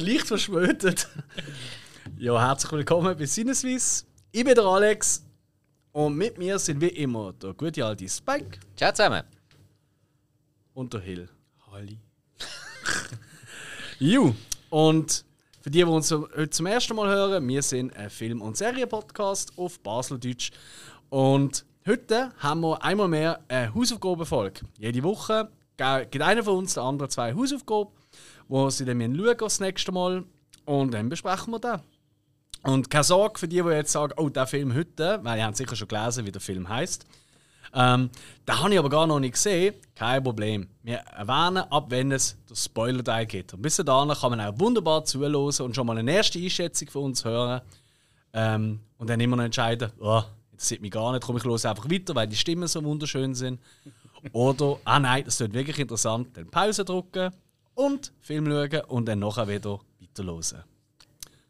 leicht verschwötet. Ja, herzlich willkommen bei Sinneswiss. Ich bin der Alex und mit mir sind wie immer der gute alte Spike Ciao zusammen. und der Hill. Halli. Ju, und für die, die uns heute zum ersten Mal hören, wir sind ein Film- und Serienpodcast auf Baseldeutsch. Und heute haben wir einmal mehr eine Hausaufgabenfolge. Jede Woche gibt einer von uns der andere zwei Hausaufgaben, wo sie dann schauen müssen das nächste Mal. Und dann besprechen wir das. Und keine Sorge für die, die jetzt sagen, oh, der Film heute, weil ihr habt sicher schon gelesen, wie der Film heißt. Ähm, den habe ich aber gar noch nicht gesehen. Kein Problem. Wir erwähnen, ab wenn es den Spoiler-Teil gibt. Und bis dahin kann man auch wunderbar zuhören und schon mal eine erste Einschätzung von uns hören. Ähm, und dann immer noch entscheiden, oh, interessiert mich gar nicht, komm ich los einfach weiter, weil die Stimmen so wunderschön sind. Oder, ah nein, das wird wirklich interessant, dann Pause drücken und Film schauen und dann nachher wieder weiterhören.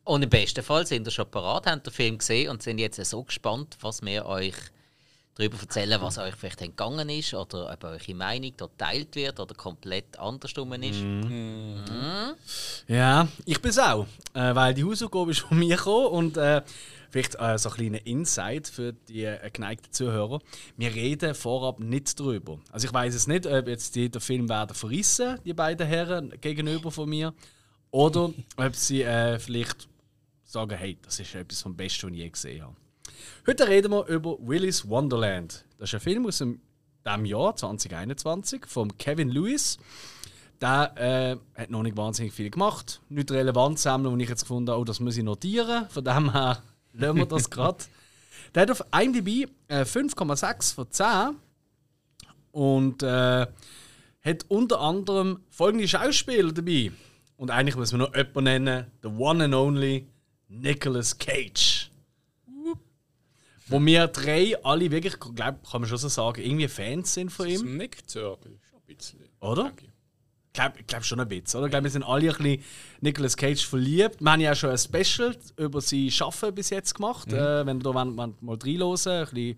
Und im besten Fall sind ihr schon parat, habt den Film gesehen und sind jetzt so gespannt, was wir euch darüber erzählen, was euch vielleicht entgangen ist oder ob eure Meinung dort geteilt wird oder komplett andersrum ist. Ja, ich bin es auch. Äh, weil die Hausaufgabe ist von mir gekommen und äh, vielleicht äh, so ein kleiner Insight für die äh, geneigten Zuhörer. Wir reden vorab nicht drüber. Also ich weiß es nicht, ob jetzt die den Film werden verrissen, die beiden Herren gegenüber von mir, oder ob sie äh, vielleicht sagen, hey, das ist etwas vom Besten, was ich je gesehen habe. Heute reden wir über Willy's Wonderland. Das ist ein Film aus dem, Jahr 2021 von Kevin Lewis. Der äh, hat noch nicht wahnsinnig viel gemacht. Nicht relevant sammeln, und ich jetzt gefunden habe, oh, das muss ich notieren. Von dem her lassen wir das gerade. Der hat auf IMDb äh, 5,6 von 10 und äh, hat unter anderem folgende Schauspieler dabei. Und eigentlich muss man noch jemanden nennen: The One and Only Nicolas Cage. Wo wir drei alle wirklich, glaube kann man schon so sagen, irgendwie Fans sind von ihm. Nick Zirkel, schon ein bisschen. Oder? ich. Glaube glaub schon ein bisschen, oder? Ich glaube, wir sind alle ein bisschen Nicolas Cage verliebt. Wir haben ja schon ein Special über sein Schaffen bis jetzt gemacht. Äh, wenn ihr da wollt, wollt mal reinhören ein bisschen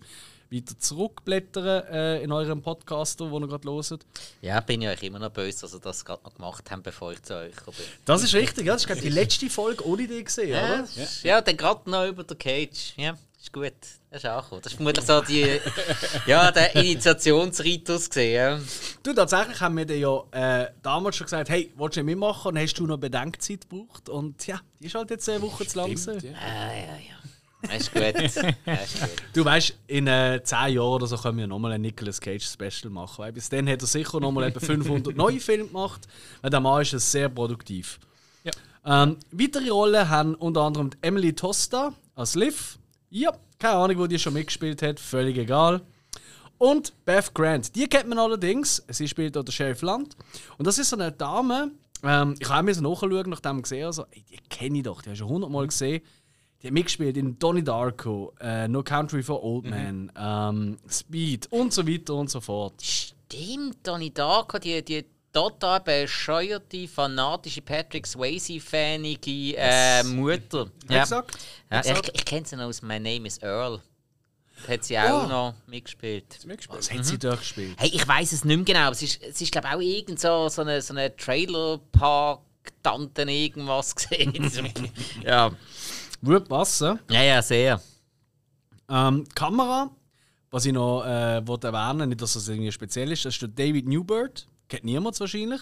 weiter zurückblättern äh, in eurem Podcast, wo ihr gerade hört. Ja, bin ich euch immer noch böse, dass ihr das gerade noch gemacht habt, bevor ich zu euch bin. Das ist richtig, ja. Das ist glaub, ich, die letzte Folge ohne dich gesehen, Ja, oder? ja. dann gerade noch über den Cage. Ja, ist gut. Das ist auch gut. Das ist vermutlich so die, ja, der Initiationsritus gesehen. Du, tatsächlich haben wir dir ja äh, damals schon gesagt, hey, willst du nicht mitmachen? Und hast du noch Bedenkzeit gebraucht? Und ja, die ist halt jetzt eine Woche zu lang. Stimmt, ja. Ah, ja, ja. Das ist gut. Das ist gut. Du weißt, in äh, 10 Jahren oder so können wir nochmal ein Nicolas Cage Special machen. Weil bis dann hat er sicher nochmal etwa 500 neue Filme gemacht. Weil der Mann ist sehr produktiv. Ja. Ähm, weitere Rollen haben unter anderem Emily Tosta als Liv. Ja, keine Ahnung, wo die schon mitgespielt hat, völlig egal. Und Beth Grant. Die kennt man allerdings. Sie spielt dort der Sheriff Land. Und das ist so eine Dame. Ähm, ich habe mir so nachschauen, nachdem ich gesehen habe, so, ey, die kenne ich doch, die habe ich schon hundertmal gesehen. Die hat mitgespielt in Donnie Darko, äh, No Country for Old Men, ähm, Speed und so weiter und so fort. Stimmt, Donnie Darko, die, die total bescheuerte, fanatische Patrick Swayze-fanige äh, Mutter. Ja. Exakt. Ja, Exakt. ich ich kenne sie noch aus My Name is Earl. Da hat sie auch Oh. noch mitgespielt. Mitgespielt? Was hat sie durchgespielt? Hey, ich weiß es nicht mehr genau. Es ist, es ist glaube ich, auch irgend so, so eine, so eine Trailer-Park-Tante irgendwas gesehen. ja. Würde passen. ja, ja, sehr. Ähm, Kamera, was ich noch äh, wollte erwähnen nicht, dass das irgendwie speziell ist, das ist der David Newbird. Kennt niemand wahrscheinlich.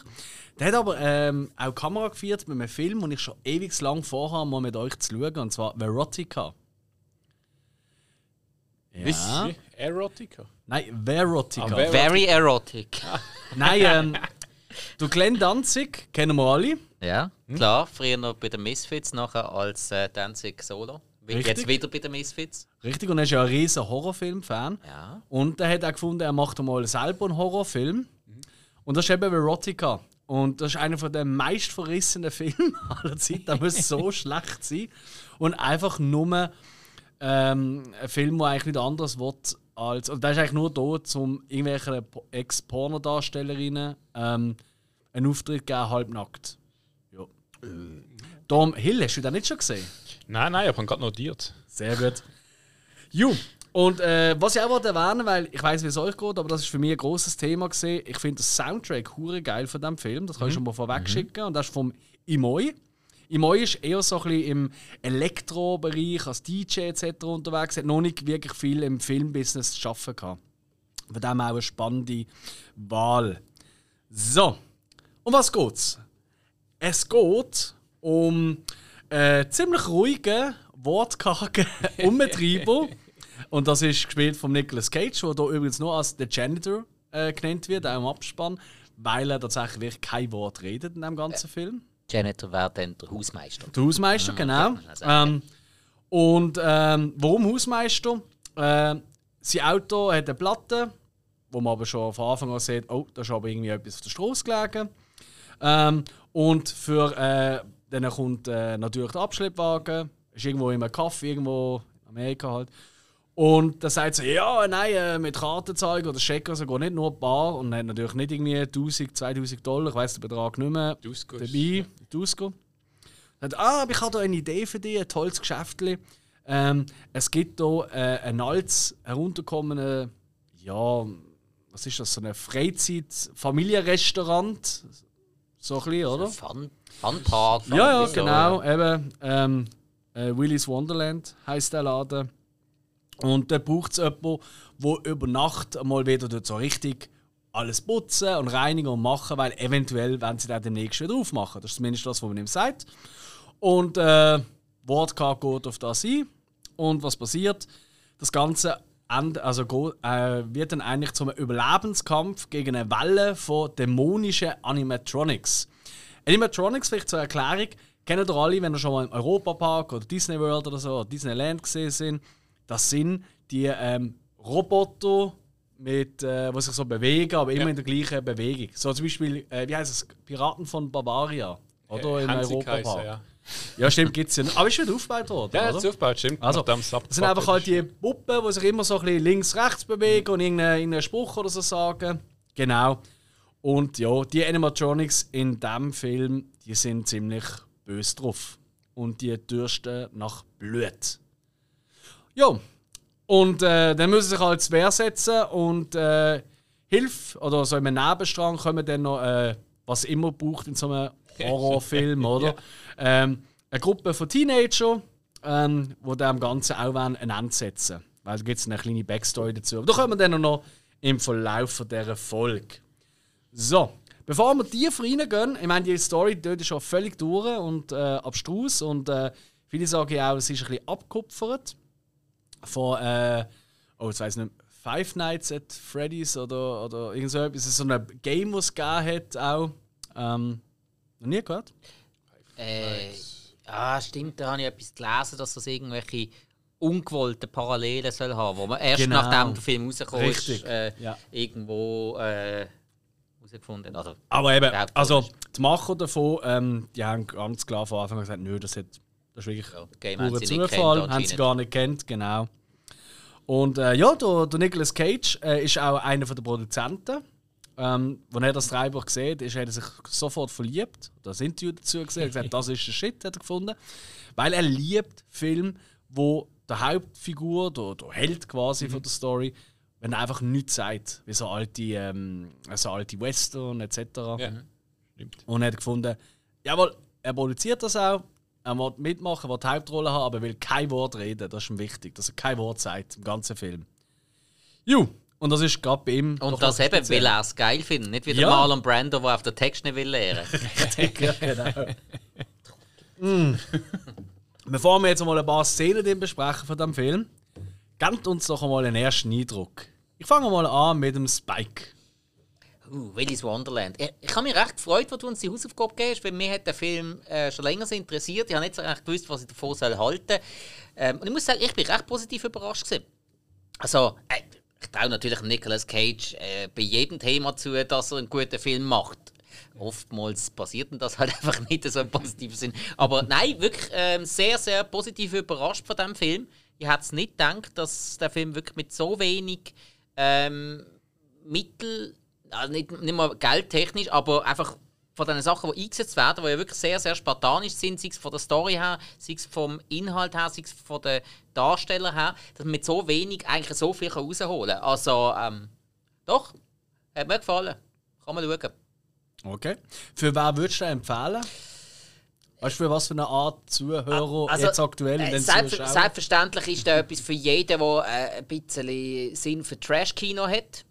Der hat aber ähm, auch Kamera geführt bei einem Film, den ich schon ewig lang vorhabe, mal mit euch zu schauen, und zwar Verotica. Ja. Wie? Erotica? Nein, Verotica. Ah, Ver- Very erotic. Nein, ähm, du Glenn Danzig kennen wir alle. Ja, klar. Früher noch bei den Misfits, nachher als äh, Danzig Solo. Wie- Richtig. Jetzt wieder bei den Misfits. Richtig, und er ist ja ein riesen Horrorfilm-Fan. Ja. Und er hat auch gefunden, er macht mal selber einen Horrorfilm. Und das ist eben Verotica. Und das ist einer von den meist verrissenen Filmen aller Zeit. Der muss so schlecht sein. Und einfach nur ähm, ein Film, der eigentlich nicht anders wird als. Und der ist eigentlich nur da, um irgendwelchen Po- Ex-Pornodarstellerinnen ähm, einen Auftritt geben, halbnackt. Ja. Dom Hill, hast du den nicht schon gesehen? Nein, nein, ich habe gerade notiert. Sehr gut. Ju, und äh, was ich auch wollte erwähnen, weil ich weiß, wie es euch geht, aber das ist für mich ein großes Thema gesehen. Ich finde das Soundtrack hure geil von dem Film. Das kann ich schon mal vorweg schicken. Und das ist vom Imoy. Im Moi ist eher so ein bisschen im Elektrobereich als DJ etc. unterwegs, hat noch nicht wirklich viel im Filmbusiness zu arbeiten gehabt. Von dem auch eine spannende Wahl. So, um was geht's? Es geht um äh, ziemlich ruhigen, wortkargen Umtreiber. Und das ist gespielt von Nicolas Cage, der hier übrigens nur als der Janitor äh, genannt wird, auch im Abspann, weil er tatsächlich wirklich kein Wort redet in dem ganzen Film. Janitor wäre dann der Hausmeister. Der Hausmeister, genau. also- Ähm, und ähm, warum Hausmeister? Äh, sein Auto hat eine Platte, wo man aber schon von Anfang an sieht, oh, da ist aber irgendwie etwas auf der Straße gelegen. Ähm, und für äh, dann kommt äh, natürlich der Abschleppwagen, ist irgendwo in einem Kaffee, irgendwo in Amerika halt. Und dann sagt sie, ja, nein, äh, mit Kartenzahlung oder Scheck, also geht nicht nur Bar und hat natürlich nicht irgendwie 1000, 2000 Dollar, ich weiß den Betrag nicht mehr, Duskos. dabei, Dusko. Sagt, ah, aber ich habe da eine Idee für dich, ein tolles Geschäftchen. Ähm, es gibt hier äh, ein altes, herunterkommendes, ja, was ist das, so ein Freizeit-Familienrestaurant. So ein bisschen, oder? Fun, Fun Park. Ja, ja, genau. Eben, ähm, äh, Willy's Wonderland heisst der Laden. Und da braucht es jemanden, der über Nacht mal wieder dort so richtig alles putzen und reinigen und machen, weil eventuell werden sie dann demnächst wieder aufmachen. Das ist zumindest das, was man ihm sagt. Und äh, Wortcard geht auf das ein. Und was passiert? Das Ganze end- also, äh, wird dann eigentlich zum Überlebenskampf gegen eine Welle von dämonischen Animatronics. Animatronics, vielleicht zur Erklärung, kennen ihr alle, wenn ihr schon mal im Europapark oder Disney World oder so, oder Disneyland gesehen sind. Das sind die ähm, Roboter, mit, äh, die sich so bewegen, aber immer Ja. in der gleichen Bewegung. So zum Beispiel, äh, wie heißt es? Piraten von Bavaria. Oder Hansik Europapark. heissen, ja. Ja, stimmt, gibt es ja. Aber ist wieder aufgebaut worden. Ja, ist aufgebaut, stimmt. Also, das sind einfach halt die Puppen, die sich immer so ein bisschen links-rechts bewegen und irgendeinen, irgendeinen Spruch oder so sagen. Genau. Und ja, die Animatronics in diesem Film, die sind ziemlich böse drauf. Und die dürsten nach Blut. Ja. Und äh, dann müssen sie sich halt zur Wehr setzen und äh, Hilfe oder so im Nebenstrang kommen dann noch, äh, was immer braucht in so einem Horrorfilm, oder? Ähm, eine Gruppe von Teenager, ähm, die dem Ganzen auch ein Ende setzen Weil da gibt es eine kleine Backstory dazu. Aber da kommen wir dann noch im Verlauf dieser Folge. So, bevor wir tiefer reingehen, ich meine, die Story dort ist schon völlig durch und äh, abstrus und äh, viele sagen ja auch, es ist ein bisschen abgekupfert von, äh, oh, jetzt weiß ich nicht, Five Nights at Freddy's oder, oder irgend so etwas. So ein Game, das es gegeben hat auch. Ähm, noch nie gehört? Äh, ja, stimmt, da habe ich etwas gelesen, dass das irgendwelche ungewollte Parallelen soll haben, wo man erst Genau. nachdem der Film rausgekommen ist, äh, ja. irgendwo äh, herausgefunden hat. Oder Aber eben, also die Macher davon, ähm, die haben ganz klar von Anfang an gesagt, nö, das, hat, das ist wirklich Ja, Game purer haben Zufall, gekannt, haben sie gar nicht kennt, genau. Und äh, ja, der, der Nicolas Cage äh, ist auch einer der Produzenten. Ähm, als er das Drehbuch gesehen hat, ist, hat er sich sofort verliebt. Das Interview dazu gesehen, er hat gesagt, das ist der Shit, hat er gefunden. Weil er liebt Filme, wo der Hauptfigur, der, der Held quasi von der Story, wenn er einfach nichts sagt, wie so alte, ähm, so alte Western etc. Ja, stimmt. Und er hat gefunden, jawohl, er produziert das auch, er will mitmachen, will die Hauptrolle haben, aber er will kein Wort reden. Das ist ihm wichtig, dass er kein Wort sagt im ganzen Film. Ju, und das ist gerade bei ihm. Und das eben, weil er es geil findet. Nicht wie der Ja. Marlon Brando, der auf den Text nicht will lernen ja, genau. Mm. Bevor wir jetzt mal ein paar Szenen besprechen von dem Film, gebt uns doch einmal einen ersten Eindruck. Ich fange mal an mit dem Spike. Uh, Willy's Wonderland. Ich, ich habe mich recht gefreut, als du uns die Hausaufgabe gibst, weil mir hat der Film äh, schon länger interessiert. Ich habe nicht so recht gewusst, was ich davon soll halten ähm, Und ich muss sagen, ich bin recht positiv überrascht. Gewesen. Also, äh, ich traue natürlich Nicolas Cage äh, bei jedem Thema zu, dass er einen guten Film macht. Oftmals passiert das halt einfach nicht so im positiven Sinn. Aber nein, wirklich ähm, sehr, sehr positiv überrascht von diesem Film. Ich hätte es nicht gedacht, dass der Film wirklich mit so wenig ähm, Mittel, also nicht, nicht mal geldtechnisch, aber einfach von den Sachen, die eingesetzt werden, die ja wirklich sehr, sehr spartanisch sind, sei es von der Story her, sei es vom Inhalt her, sei es von den Darstellern her, dass man mit so wenig eigentlich so viel rausholen kann. Also, ähm, doch, hat mir gefallen. Kann man schauen. Okay. Für wen würdest du empfehlen? Weißt du, für was für eine Art Zuhörer Also, jetzt aktuell in äh, den selbst, Zuschauern? Selbstverständlich ist da etwas für jeden, der äh, ein bisschen Sinn für Trash-Kino hat.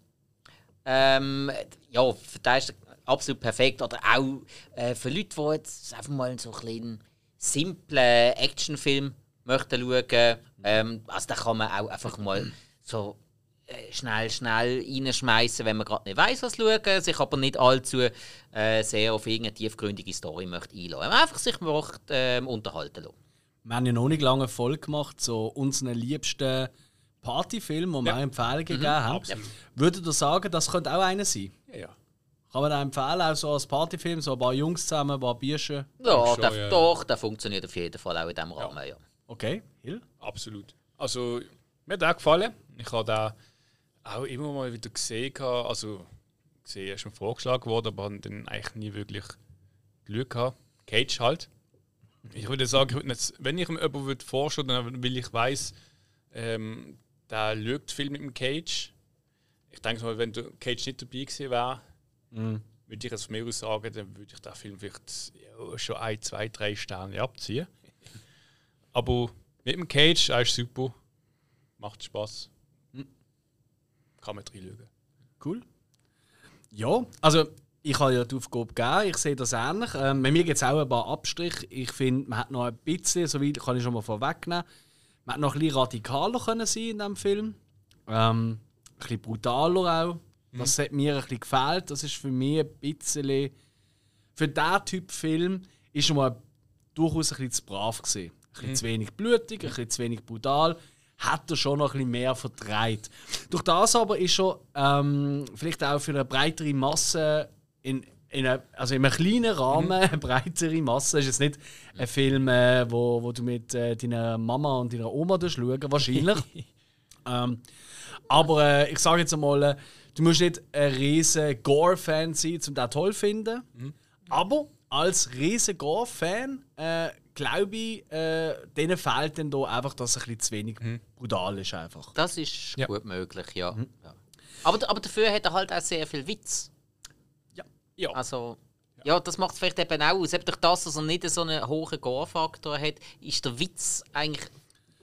Ähm, ja, für den ist absolut perfekt. Oder auch äh, für Leute, die jetzt einfach mal so einen simplen Actionfilm möchten schauen. Ähm, also da kann man auch einfach mal so äh, schnell, schnell reinschmeißen, wenn man gerade nicht weiß, was schauen, sich aber nicht allzu äh, sehr auf irgendeine tiefgründige Story möchte einlassen. Man einfach sich möchte, ähm, unterhalten lassen. Wir haben ja noch nicht lange Folge gemacht, so unseren liebsten Partyfilm, wo wir Ja. auch Empfehlungen gegeben haben. absolut. Würdet ihr sagen, das könnte auch einer sein? Ja, ja. Kann man da empfehlen, auch so als Partyfilm, so ein paar Jungs zusammen, ein paar Bierchen? Ja, schon, der, ja. doch, der funktioniert auf jeden Fall auch in diesem Rahmen, ja. Okay, Hill? Absolut. Also, mir hat auch gefallen. Ich habe da auch immer mal wieder gesehen. Also, gesehen, er ist mir vorgeschlagen worden, aber habe dann eigentlich nie wirklich Glück gehabt. Cage halt. Ich würde sagen, ich würde nicht, wenn ich mir jemanden würde vorstellen dann will ich weiß, ähm, der schaut viel mit dem Cage. Ich denke mal, wenn der Cage nicht dabei gewesen wäre, würde ich es von mir aus sagen, dann würde ich den Film vielleicht ja, schon ein, zwei, drei Sterne abziehen. Aber mit dem Cage, er ist super. Macht Spaß. Kann man reinschauen. Cool. Ja, also ich habe ja die Aufgabe gegeben, ich sehe das ähnlich. Ähm, bei mir gibt es auch ein paar Abstriche. Ich finde, man hat noch ein bisschen, so weit kann ich schon mal vorwegnehmen, man hat noch ein bisschen radikaler können sein in diesem Film. Ähm, ein bisschen brutaler auch. Das hat mir ein bisschen gefällt. Das ist für mich ein bisschen. Für diesen Typ Film ist schon mal durchaus ein bisschen zu brav gewesen. Ein bisschen zu wenig blutig, ein bisschen zu wenig brutal. Hat er schon noch ein bisschen mehr vertreibt. Durch das aber ist er ähm, vielleicht auch für eine breitere Masse in, in eine, also in einem kleinen Rahmen eine breitere Masse. Es ist jetzt nicht ein Film, äh, wo, wo du mit äh, deiner Mama und deiner Oma schauen wahrscheinlich. ähm, aber äh, ich sage jetzt einmal, äh, du musst nicht ein riesen Gore-Fan sein, um das toll zu finden. Aber als riesen Gore-Fan äh, glaube ich, äh, denen fehlt dann da einfach, dass es ein bisschen zu wenig brutal ist. Einfach. Das ist Ja. gut möglich, ja. ja. Aber, aber dafür hat er halt auch sehr viel Witz. Ja. Also, ja, das macht es vielleicht eben auch aus. Eben durch das, dass er nicht so einen hohen Gore-Faktor hat, ist der Witz eigentlich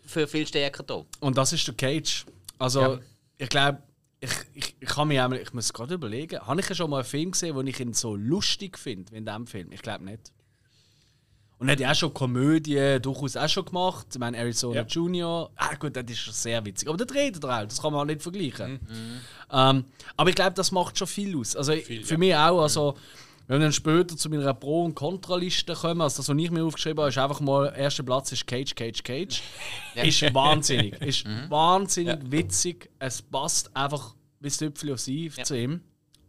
für viel stärker da. Und das ist der Cage. Also, Ja. ich glaube, ich, ich, ich kann mir ich muss gerade überlegen, habe ich ja schon mal einen Film gesehen, den ich ihn so lustig finde wie in diesem Film? Ich glaube nicht. Und er hat ja auch schon Komödien durchaus auch schon gemacht. Ich meine, Arizona Ja. Junior. Ah, gut, das ist schon sehr witzig. Aber der redet er auch, das kann man auch nicht vergleichen. Ähm, aber ich glaube, das macht schon viel aus. Also Viel, für ja. mich auch. Also, wenn wir dann später zu meiner Pro- und Kontraliste kommen, also das, was ich mir aufgeschrieben habe, ist einfach mal, erster Platz ist Cage, Cage, Cage. Ist wahnsinnig. Ist wahnsinnig witzig. Es passt einfach wie das Tüpfel auf sie zu ihm.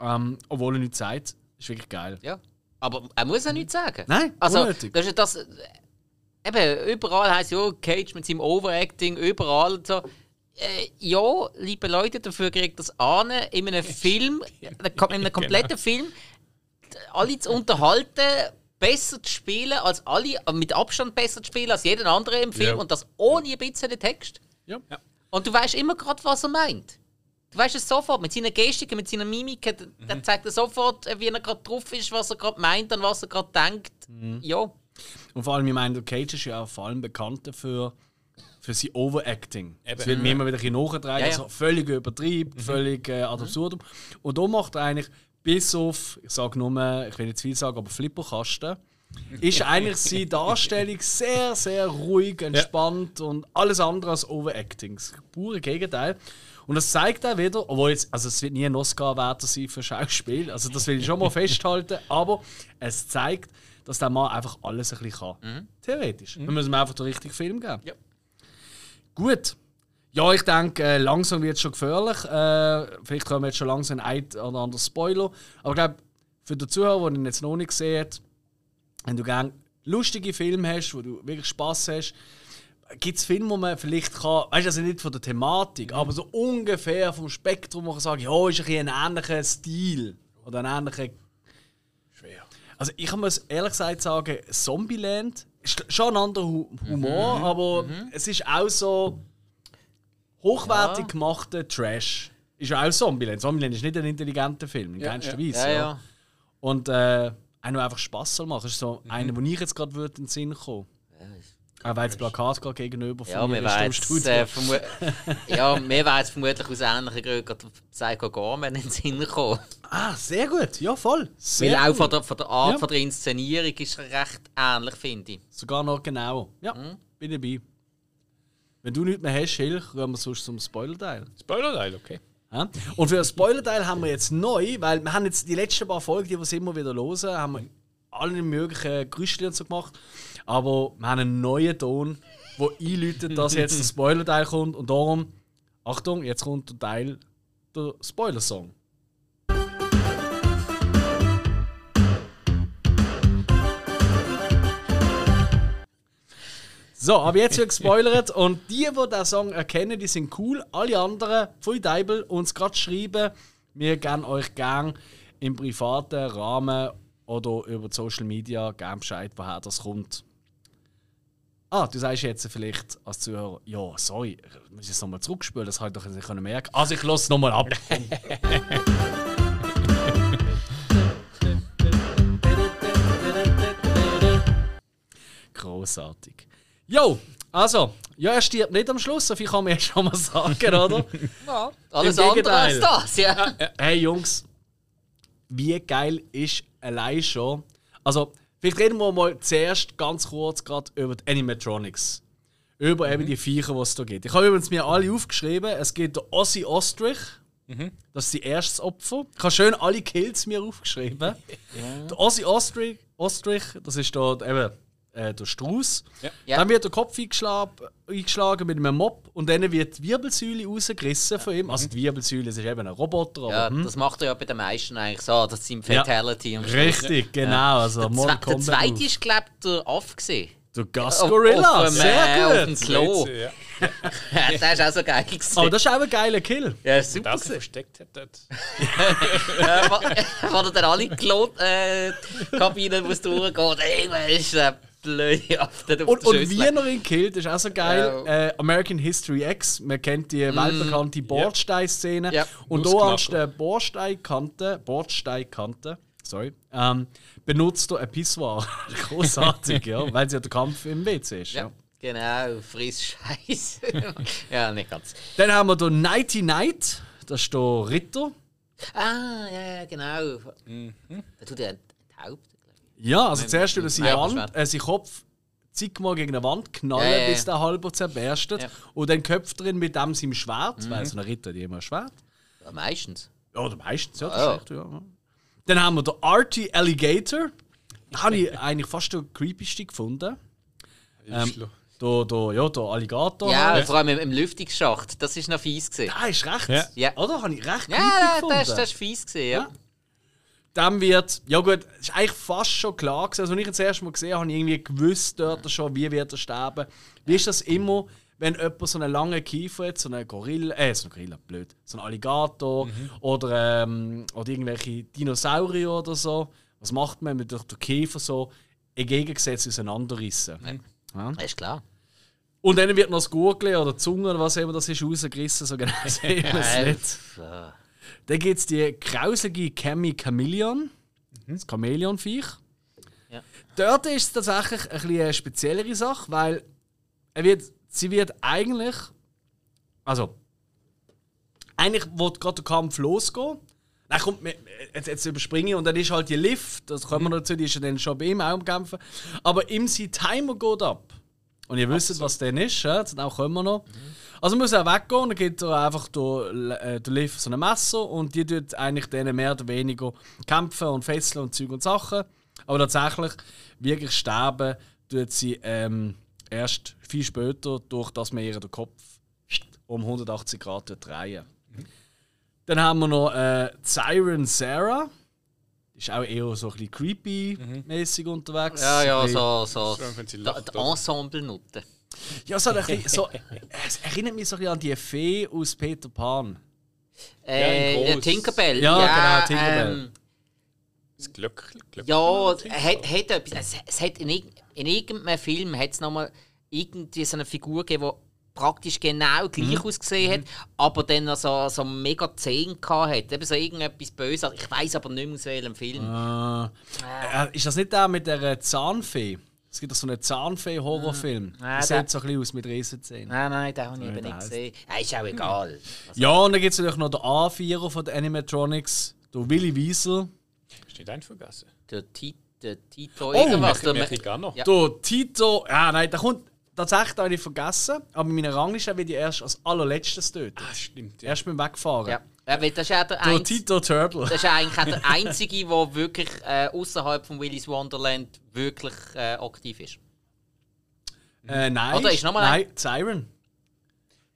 Ähm, obwohl er nichts sagt. Ist wirklich geil. Ja. Aber er muss ja nichts sagen. Nein, also, unnötig. das ist das. Eben, überall heißt ja, Cage mit seinem Overacting, überall und so. Äh, ja, liebe Leute, dafür kriegt das an, in einem Film, in einem kompletten Film, alle zu unterhalten, besser zu spielen als alle, äh, mit Abstand besser zu spielen als jeden anderen im Film Ja. und das ohne ein bisschen Text. Ja. Und du weißt immer gerade, was er meint. Du weißt es sofort, mit seinen Gestiken, mit seiner Mimik, der, der zeigt er sofort, wie er gerade drauf ist, was er gerade meint und was er gerade denkt. Ja. Und vor allem, ich meine, der Cage ist ja auch vor allem bekannt dafür, für sein Overacting. Eben. Es wird mir immer wieder ein bisschen nachgetragen, Ja, ja. also völlig übertrieben, völlig äh, ad absurdum. Und da macht er eigentlich bis auf, ich sage nur, ich will nicht zu viel sagen, aber Flipperkasten, ist eigentlich seine Darstellung sehr, sehr ruhig, entspannt und alles andere als Overacting. Das pure Gegenteil. Und das zeigt auch wieder, obwohl jetzt, also es wird nie ein Oscar-Wert sein für Schauspiel, also das will ich schon mal festhalten, aber es zeigt, dass der Mann einfach alles ein bisschen kann. Theoretisch. Wir müssen ihm einfach den richtigen Film geben. Ja. Gut. Ja, ich denke, äh, langsam wird es schon gefährlich. Äh, vielleicht kommen jetzt schon langsam ein oder anderer Spoiler. Aber ich glaube, für den Zuhörer, der ihn jetzt noch nicht sieht, wenn du gerne lustige Filme hast, wo du wirklich Spaß hast, gibt es Filme, wo man vielleicht kann, weißt du, also nicht von der Thematik, aber so ungefähr vom Spektrum, wo man sagen ja, ist ein, bisschen ein ähnlicher Stil oder ein ähnlicher. Schwer. Also ich muss ehrlich gesagt sagen, Zombieland ist schon ein anderer Hu Humor, aber es ist auch so hochwertig Ja. gemachter Trash. Ist ja auch Zombieland. Zombieland ist nicht ein intelligenter Film, in Ja, keinster ja. Weise. Ja. Und äh, einer einfach Spass soll machen. Das ist so Mhm. einer, wo ich jetzt gerade würde in den Sinn kommen. Auch weil das Plakat gerade gegenüber Ja, mir wir ist äh, ja, mir wäre jetzt vermutlich aus ähnlichen Gründen gerade Psycho Gorman in den Sinn gekommen. Ah, sehr gut. Ja, voll. Weil Sehr auch gut. von der, von der Art Ja. von der Inszenierung ist er recht ähnlich, finde ich. Sogar noch genauer. Ja, Mhm. bin dabei. Wenn du nichts mehr hast, Hilch, gehen wir sonst zum Spoiler-Teil. Spoiler-Teil, okay. Ja? Und für den Spoiler-Teil haben wir jetzt neu, weil wir haben jetzt die letzten paar Folgen, die wir immer wieder hören, haben wir alle möglichen Gerüchte und so gemacht. Aber wir haben einen neuen Ton, der einläutet, dass jetzt der Spoiler-Teil kommt. Und darum, Achtung, jetzt kommt der Teil, der Spoiler-Song. So, aber jetzt wird gespoilert und die, die diesen Song erkennen, die sind cool. Alle anderen, Pfui Deibel, uns gerade schreiben. Wir geben euch gern im privaten Rahmen oder über Social Media gern Bescheid, woher das kommt. Ah, du sagst jetzt vielleicht als Zuhörer, ja, sorry, ich muss jetzt nochmal zurückspielen, das habe ich doch nicht können merken. Also ich lasse es nochmal ab. Großartig. Jo, also, ja, er stirbt nicht am Schluss, so viel kann man ja schon mal sagen, oder? Alles Im andere als das, ja. hey Jungs, wie geil ist allein schon. Also, vielleicht reden wir mal zuerst ganz kurz gerade über die Animatronics. Über eben die Viecher, die es da gibt. Ich habe übrigens mir alle aufgeschrieben. Es gibt der Ozzy Ostrich. Das ist die erste Opfer. Ich habe schön alle Kills mir aufgeschrieben. Der Ozzy Ostrich, Ostrich, das ist da eben äh, der Strauß. Ja. Dann wird der Kopf eingeschlagen, eingeschlagen mit einem Mob und dann wird die Wirbelsäule rausgerissen von ihm. Also die Wirbelsäule das ist eben ein Roboter. Aber, Ja, hm. das macht er ja bei den meisten eigentlich so. Das sind Fatality am Schluss. Richtig, genau. Also Der, Mortal Zwe der Kombat zweite ist, glaube ich, der Aff. gewesen. Der Auf- Gorilla, auf äh, sehr Auf gut. dem Klo. Ja. der ist auch so geil. gewesen. Aber das ist auch ein geiler Kill. ja, super. Das gewesen. versteckt hat dort. Äh, er dann alle Klo-Kabinen durchgehen. Irgendwann ist der blöde Aff auf Und, und wie er ihn killt, ist auch so geil. Ja. Äh, American History X, man kennt die weltbekannte Bordsteinszene. Ja. Und da anstatt der Bordsteinkante, Bordsteinkante, sorry, ähm, benutzt er ein Pissoir. Großartig, ja, weil es ja der Kampf im WC ist. Ja. Ja, genau, friss Scheiß. ja, nicht ganz. Dann haben wir den Nighty Night, das ist der Ritter. Ah, ja, ja, genau. Da tut er glaube ich. Ja, also zuerst über seine, Ja, Wand, Schwert. äh, seinen Kopf zigmal gegen eine Wand knallen, Ja, ja, ja. bis der halber zerberstet. Ja. Und dann köpft er ihn mit dem seinem Schwert, weil so ein Ritter hat immer ein Schwert. Ja, meistens. Ja, oder meistens, ja, das Ah, ist echt, ja. ja. Dann haben wir den Arty Alligator. Habe ich eigentlich fast den creepyste gefunden. Ähm, der, der, ja, der Alligator. Ja, halt. vor allem im, im Lüftungsschacht. Das ist noch fies gewesen. Der ist recht. Ja. Ja. Oder? Habe ich recht creepy Ja, gefunden. das, das ist fies gewesen, ja. Ja. Dann wird, ja gut, ist eigentlich fast schon klar gewesen. Also, als ich das erste Mal gesehen habe, habe ich irgendwie gewusst dort schon, wie wird er sterben. Wie ist das immer, wenn jemand so einen langen Kiefer hat, so einen Gorilla, äh, so einen Gorilla, blöd, so einen Alligator oder, ähm, oder irgendwelche Dinosaurier oder so. Was macht man, wenn man durch den Kiefer so entgegengesetzt auseinanderrissen? Ja. Das ist klar. Und dann wird noch das Gurgel oder die Zunge oder was immer das ist rausgerissen, so genau sehen wir es Äh, nicht. Dann gibt es die grauselige Cammy Chameleon, das Chamäleonviech. Ja. Dort ist es tatsächlich ein bisschen eine speziellere Sache, weil er wird, sie wird eigentlich. Also. Eigentlich wird gerade der Kampf losgehen. Kommt, mir- jetzt, jetzt überspringe ich und dann ist halt die Lift, das kommen wir dazu, die ist ja dann schon bei ihm auch am Kämpfen. Aber ihm sein Timer geht ab. Und ihr wisst, was denn ist, ja? Dann kommen wir noch. Also muss er weggehen und dann gibt er einfach der, äh, der Liv so ein Messer und die tut eigentlich denen mehr oder weniger kämpfen und fesseln und Zeug und Sachen. Aber tatsächlich wirklich sterben tut sie ähm, erst viel später, durch dass man ihr den Kopf um 180 Grad drehen. Dann haben wir noch äh, Siren Sarah. Ist auch eher so ein bisschen creepy-mäßig unterwegs. Ja, ja, so, so. Die? Ensemble-Nutte. Ja, so ein bisschen, so, es erinnert mich so ein bisschen an die Fee aus Peter Pan. Äh, ja. Tinkerbell. Ja, genau, Tinkerbell. Ähm, Das Glöck, Glöck. ja, hat, hat etwas. Es, es hat in, in irgendeinem Film hat es nochmal irgendwie so eine Figur gegeben, die praktisch genau Mhm. gleich ausgesehen hat, aber dann noch so, so mega Zähne gehabt hat. Eben so irgendetwas Böses. Ich weiß aber nicht mehr aus welchem Film. Äh, äh, ist das nicht der mit der äh, Zahnfee? Es gibt doch so einen Zahnfee-Horrorfilm. Ah, Das der- sieht so ein bisschen aus mit Riesenzähnen. Nein, nein, den habe ich eben der nicht gesehen. Ja, ist auch egal. Also, Ja, und dann gibt es natürlich noch den A4 von den Animatronics, der Willy Wiesel. Hast du nicht einen vergessen? der, Ti- der Tito Oh, irgendwas. Der, Mexikaner. Ja. Der Tito, ja nein, der kommt tatsächlich habe ich vergessen, aber meine Rangliste wird ich erst als allerletztes töten. Ah, stimmt. Ja. Erst beim Wegfahren. ja. Ja, weil das ist ja der. Tito Turtle. Das ist eigentlich auch der einzige, der wirklich äh, außerhalb von Willy's Wonderland wirklich äh, aktiv ist. Äh, nein. Oder ist noch mal ein- Nein, Siren.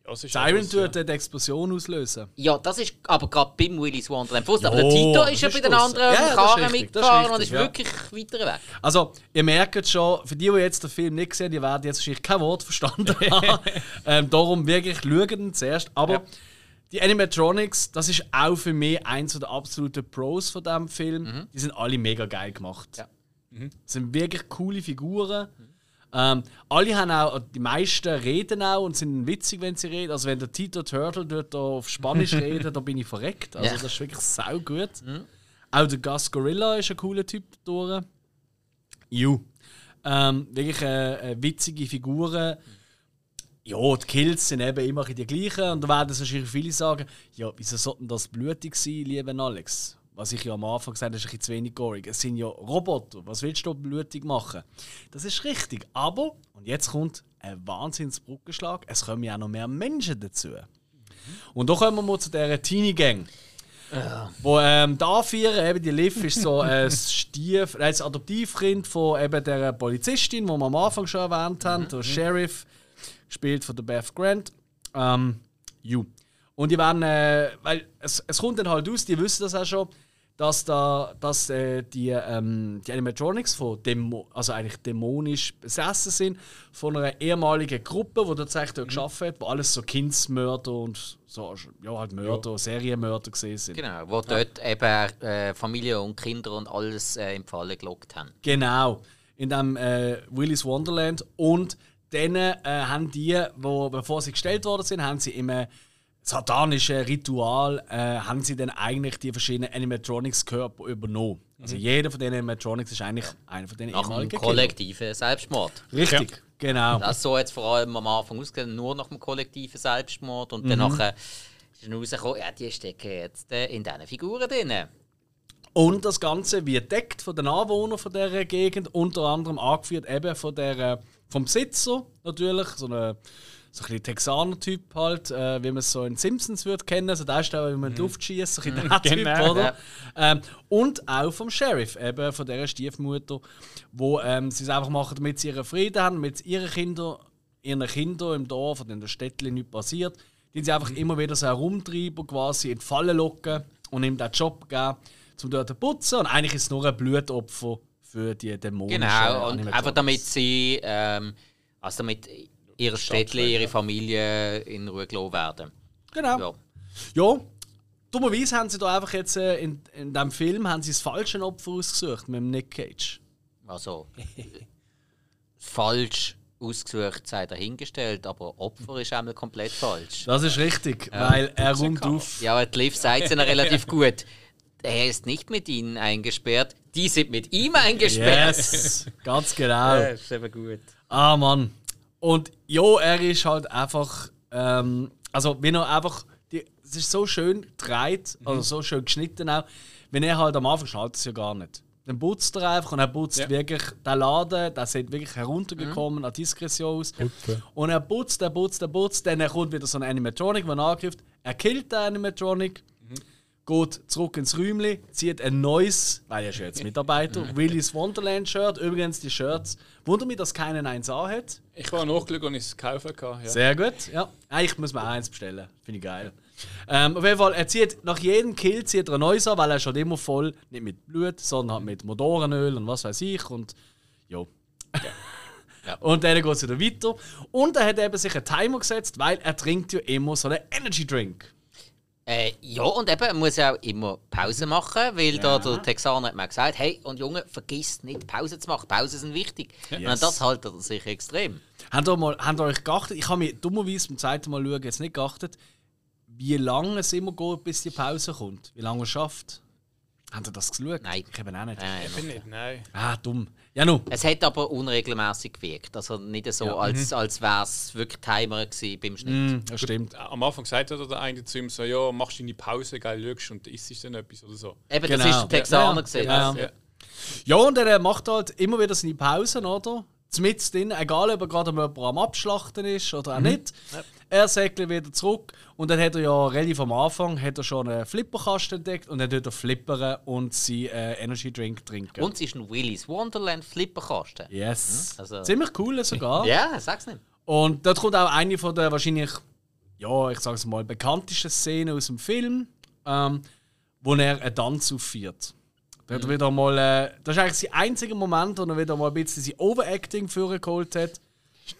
Ja, Siren tut ja. die Explosion auslösen. Ja, das ist aber gerade beim Willy's Wonderland. Fuß, aber der Tito ist ja bei den anderen Ja, das ist Karren mitgefahren und ist ja. wirklich weiter weg. Also, ihr merkt schon, für die, die jetzt den Film nicht gesehen haben, die werden jetzt wahrscheinlich kein Wort verstanden haben. ähm, darum wirklich schauen zuerst. Aber Ja. die Animatronics, das ist auch für mich eins der absoluten Pros von diesem Film. Die sind alle mega geil gemacht. Ja. Das sind wirklich coole Figuren. Ähm, alle haben auch, die meisten reden auch und sind witzig, wenn sie reden. Also wenn der Tito Turtle dort auf Spanisch redet, da bin ich verreckt. Also Ja. das ist wirklich sau gut. Auch der Gus Gorilla ist ein cooler Typ durch. Ju. Ähm, wirklich äh, äh, witzige Figuren. Ja, die Kills sind eben immer die gleichen. Und da werden wahrscheinlich viele sagen: Ja, wieso sollten das blutig sein, lieber Alex? Was ich ja am Anfang gesagt habe, ist ein bisschen zu wenig gorig. Es sind ja Roboter. Was willst du blutig machen? Das ist richtig. Aber, und jetzt kommt ein Wahnsinnsbrückenschlag: Es kommen ja auch noch mehr Menschen dazu. Und da kommen wir mal zu dieser Teenie Gang. Wo ähm, da vier, eben die Liv ist so ein Stief, das Adoptivkind von eben der Polizistin, die wir am Anfang schon erwähnt haben, der Sheriff, gespielt von der Beth Grant. Ähm, you. Und die werden, äh, weil es, es kommt dann halt aus, die wissen das auch schon, dass da, dass äh, die, ähm, die Animatronics von Dämo also eigentlich dämonisch besessen sind von einer ehemaligen Gruppe, die tatsächlich dort geschaffen hat, wo alles so Kindsmörder und so, ja halt Mörder, Serienmörder gesehen sind. Genau, wo dort eben äh, Familie und Kinder und alles äh, im Falle gelockt haben. Genau, in dem äh, Willy's Wonderland. Und dann äh, haben die, wo, bevor sie gestellt worden sind, haben sie im satanischen Ritual, äh, haben sie dann eigentlich die verschiedenen Animatronics-Körper übernommen. Also jeder von den Animatronics ist eigentlich einer von den Nach einem ehemaligen Killer. kollektiven Selbstmord. Richtig, genau. Das so jetzt vor allem am Anfang ausgesehen, nur nach dem kollektiven Selbstmord. Mhm. Und dann nachher ist dann rausgekommen, ja, die stecken jetzt äh, in diesen Figuren drin. Und das Ganze wird deckt von den Anwohnern von dieser Gegend, unter anderem angeführt eben von der, äh, vom Besitzer natürlich, so eine so ein bisschen Texaner-Typ halt, äh, wie man es so in Simpsons würde kennen. Also da ist der, wie man in die Luft schießt, so ein bisschen der Typ, Genau. oder? Ähm, und auch vom Sheriff, eben von dieser Stiefmutter, wo ähm, sie es einfach machen, damit sie ihren Frieden haben, damit ihre Kinder, ihren Kindern im Dorf oder in der Städte nichts passiert, die sie einfach immer wieder so herumtreiben, quasi in die Falle locken und ihm den Job geben, um dort zu putzen. Und eigentlich ist es nur ein Blutopfer für die Dämonen. Genau, und einfach damit sie, ähm, also damit ihre Städtle, ihre Familie in Ruhe gelassen werden. Genau. Ja. Ja, dummerweise haben sie da einfach jetzt äh, in, in diesem Film haben sie das falsche Opfer ausgesucht mit dem Nick Cage. Also falsch ausgesucht sei dahingestellt, aber Opfer ist einmal komplett falsch. Das ist richtig, weil er räumt auf. Ja, Liv sagt es ja noch relativ gut. Er ist nicht mit ihnen eingesperrt, die sind mit ihm eingesperrt. Yes, ganz genau. Ja, ist eben gut. Ah Mann. Und ja, er ist halt einfach, ähm, also wenn er einfach, die, es ist so schön gedreht, also so schön geschnitten auch, wenn er halt am Anfang schnallt es ja gar nicht. Dann putzt er einfach und er putzt Ja. wirklich den Laden, der sieht wirklich heruntergekommen an Diskretion aus. Und er putzt, er putzt, er putzt, dann kommt wieder so ein Animatronic, der angreift. Er killt den Animatronic, geht zurück ins Räumchen, zieht ein neues, weil er ist ja jetzt Mitarbeiter, Willy's Wonderland Shirt. Übrigens, die Shirts, wundert mich, dass keiner eins anhat. Ich war nachgeschaut und ich es gekauft. hatte, Ja. Sehr gut, ja. Eigentlich muss man auch eins bestellen. Finde ich geil. Ähm, auf jeden Fall, er zieht nach jedem Kill zieht er ein neues an, weil er schon immer voll, nicht mit Blut, sondern halt mit Motorenöl und was weiß ich. Und ja. Und dann geht es wieder weiter. Und er hat eben sich einen Timer gesetzt, weil er trinkt ja immer so einen Energy Drink. Äh, ja, und eben, man muss ja auch immer Pause machen, weil da der Texaner hat mir gesagt, hey, und Junge, vergiss nicht Pause zu machen. Pausen sind wichtig. Und an das haltet er sich extrem. Habt ihr, mal, habt ihr euch geachtet? Ich habe mir dummerweise beim zweiten Mal schauen jetzt nicht geachtet, wie lange es immer geht, bis die Pause kommt. Wie lange er schafft. Habt ihr das geschaut? Nein. Ich eben auch nicht. Äh, Ich bin nicht, nein. Ah, dumm. Ja, es hat aber unregelmäßig gewirkt. Also nicht so, als, als wäre es wirklich Timer gewesen beim Schnitt. Mm, das stimmt. Am Anfang sagt er der eine zu ihm so, ja, machst deine Pause, geil, schaust und isst dann etwas oder so. Eben, Genau. das ist der Texaner Ja, gesehen. ja. Ja. Ja, und er macht halt immer wieder seine Pausen, oder? Zumindest drin, egal ob er gerade am jemanden am Abschlachten ist oder auch nicht. Er segelt wieder zurück und dann hat er ja relativ am Anfang hat er schon einen Flipperkasten entdeckt und dann tut er flippern und seinen äh, Energy Drink trinken. Und es ist ein Willy's Wonderland Flipperkasten. yes. Also- Ziemlich cool sogar. Ja, sag's nicht. Und dort kommt auch eine von der wahrscheinlich, ja, ich sag's mal, bekanntesten Szenen aus dem Film, ähm, wo er einen Tanz aufführt. Da hat er wieder mal, äh, das ist eigentlich sein einziger Moment, wo er wieder mal ein bisschen sein Overacting vorgeholt hat.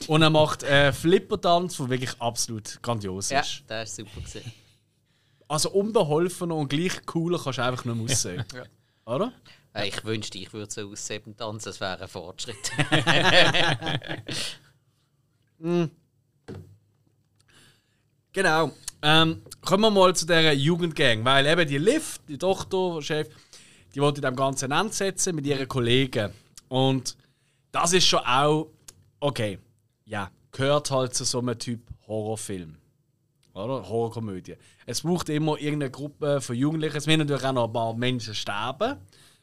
Und er macht einen Flippertanz, der wirklich absolut grandios Ja, ist. das ist super gesehen. Also unbeholfener und gleich cooler kannst du einfach nicht mehr aussehen. Oder? Äh, Ich wünschte, ich würde so aussehen beim Tanzen, das wäre ein Fortschritt. Genau. Ähm, kommen wir mal zu dieser Jugendgang, weil eben die Liv, die Tochter, Chef, die wollte in dem Ganzen ansetzen mit ihren Kollegen. Und das ist schon auch, okay, ja, gehört halt zu so einem Typ Horrorfilm. Oder? Horrorkomödie. Es braucht immer irgendeine Gruppe von Jugendlichen. Es müssen natürlich auch noch ein paar Menschen sterben,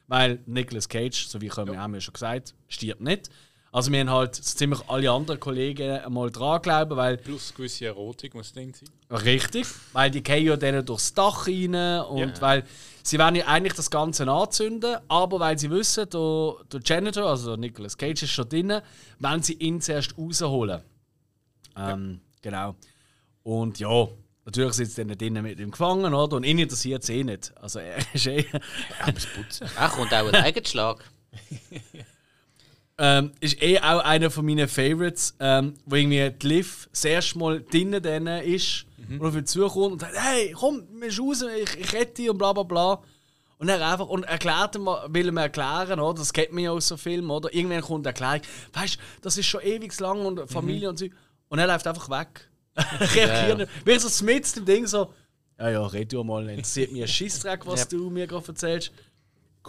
weil Nicolas Cage, so wie ich haben wir schon gesagt, stirbt nicht. Also wir haben halt ziemlich alle anderen Kollegen einmal dran glauben, weil Plus gewisse Erotik muss drin sein. Richtig, weil die gehen ja denen durchs Dach rein und Ja. weil sie werden ja eigentlich das Ganze anzünden, aber weil sie wissen, der, der Janitor, also der Nicolas Cage ist schon drin, wollen sie ihn zuerst rausholen. Ähm, Genau. Und ja, natürlich sitzt er nicht drinnen mit ihm gefangen, oder? Und ihn interessiert es eh nicht. Also er ist eh... Ach, kommt auch ein Eigenschlag. Ähm, ist eh auch einer von meinen Favorites, ähm, wo irgendwie die Liv das erste Mal drinnen ist und auf ihn zukommt und sagt: Hey, komm, wir raus, ich, ich rette dich und bla bla bla. Und er einfach und erklärt ihm, will ihm erklären, oder? Das kennt man ja aus so Filmen, oder? Irgendwann kommt eine Erklärung, weißt du, das ist schon ewig lang und Familie und so. Und er läuft einfach weg. Reagiert nicht. Wie so mit dem Ding so: Ja, ja, red du mal, interessiert mich ein Schissdreck, was Ja. du mir gerade erzählst.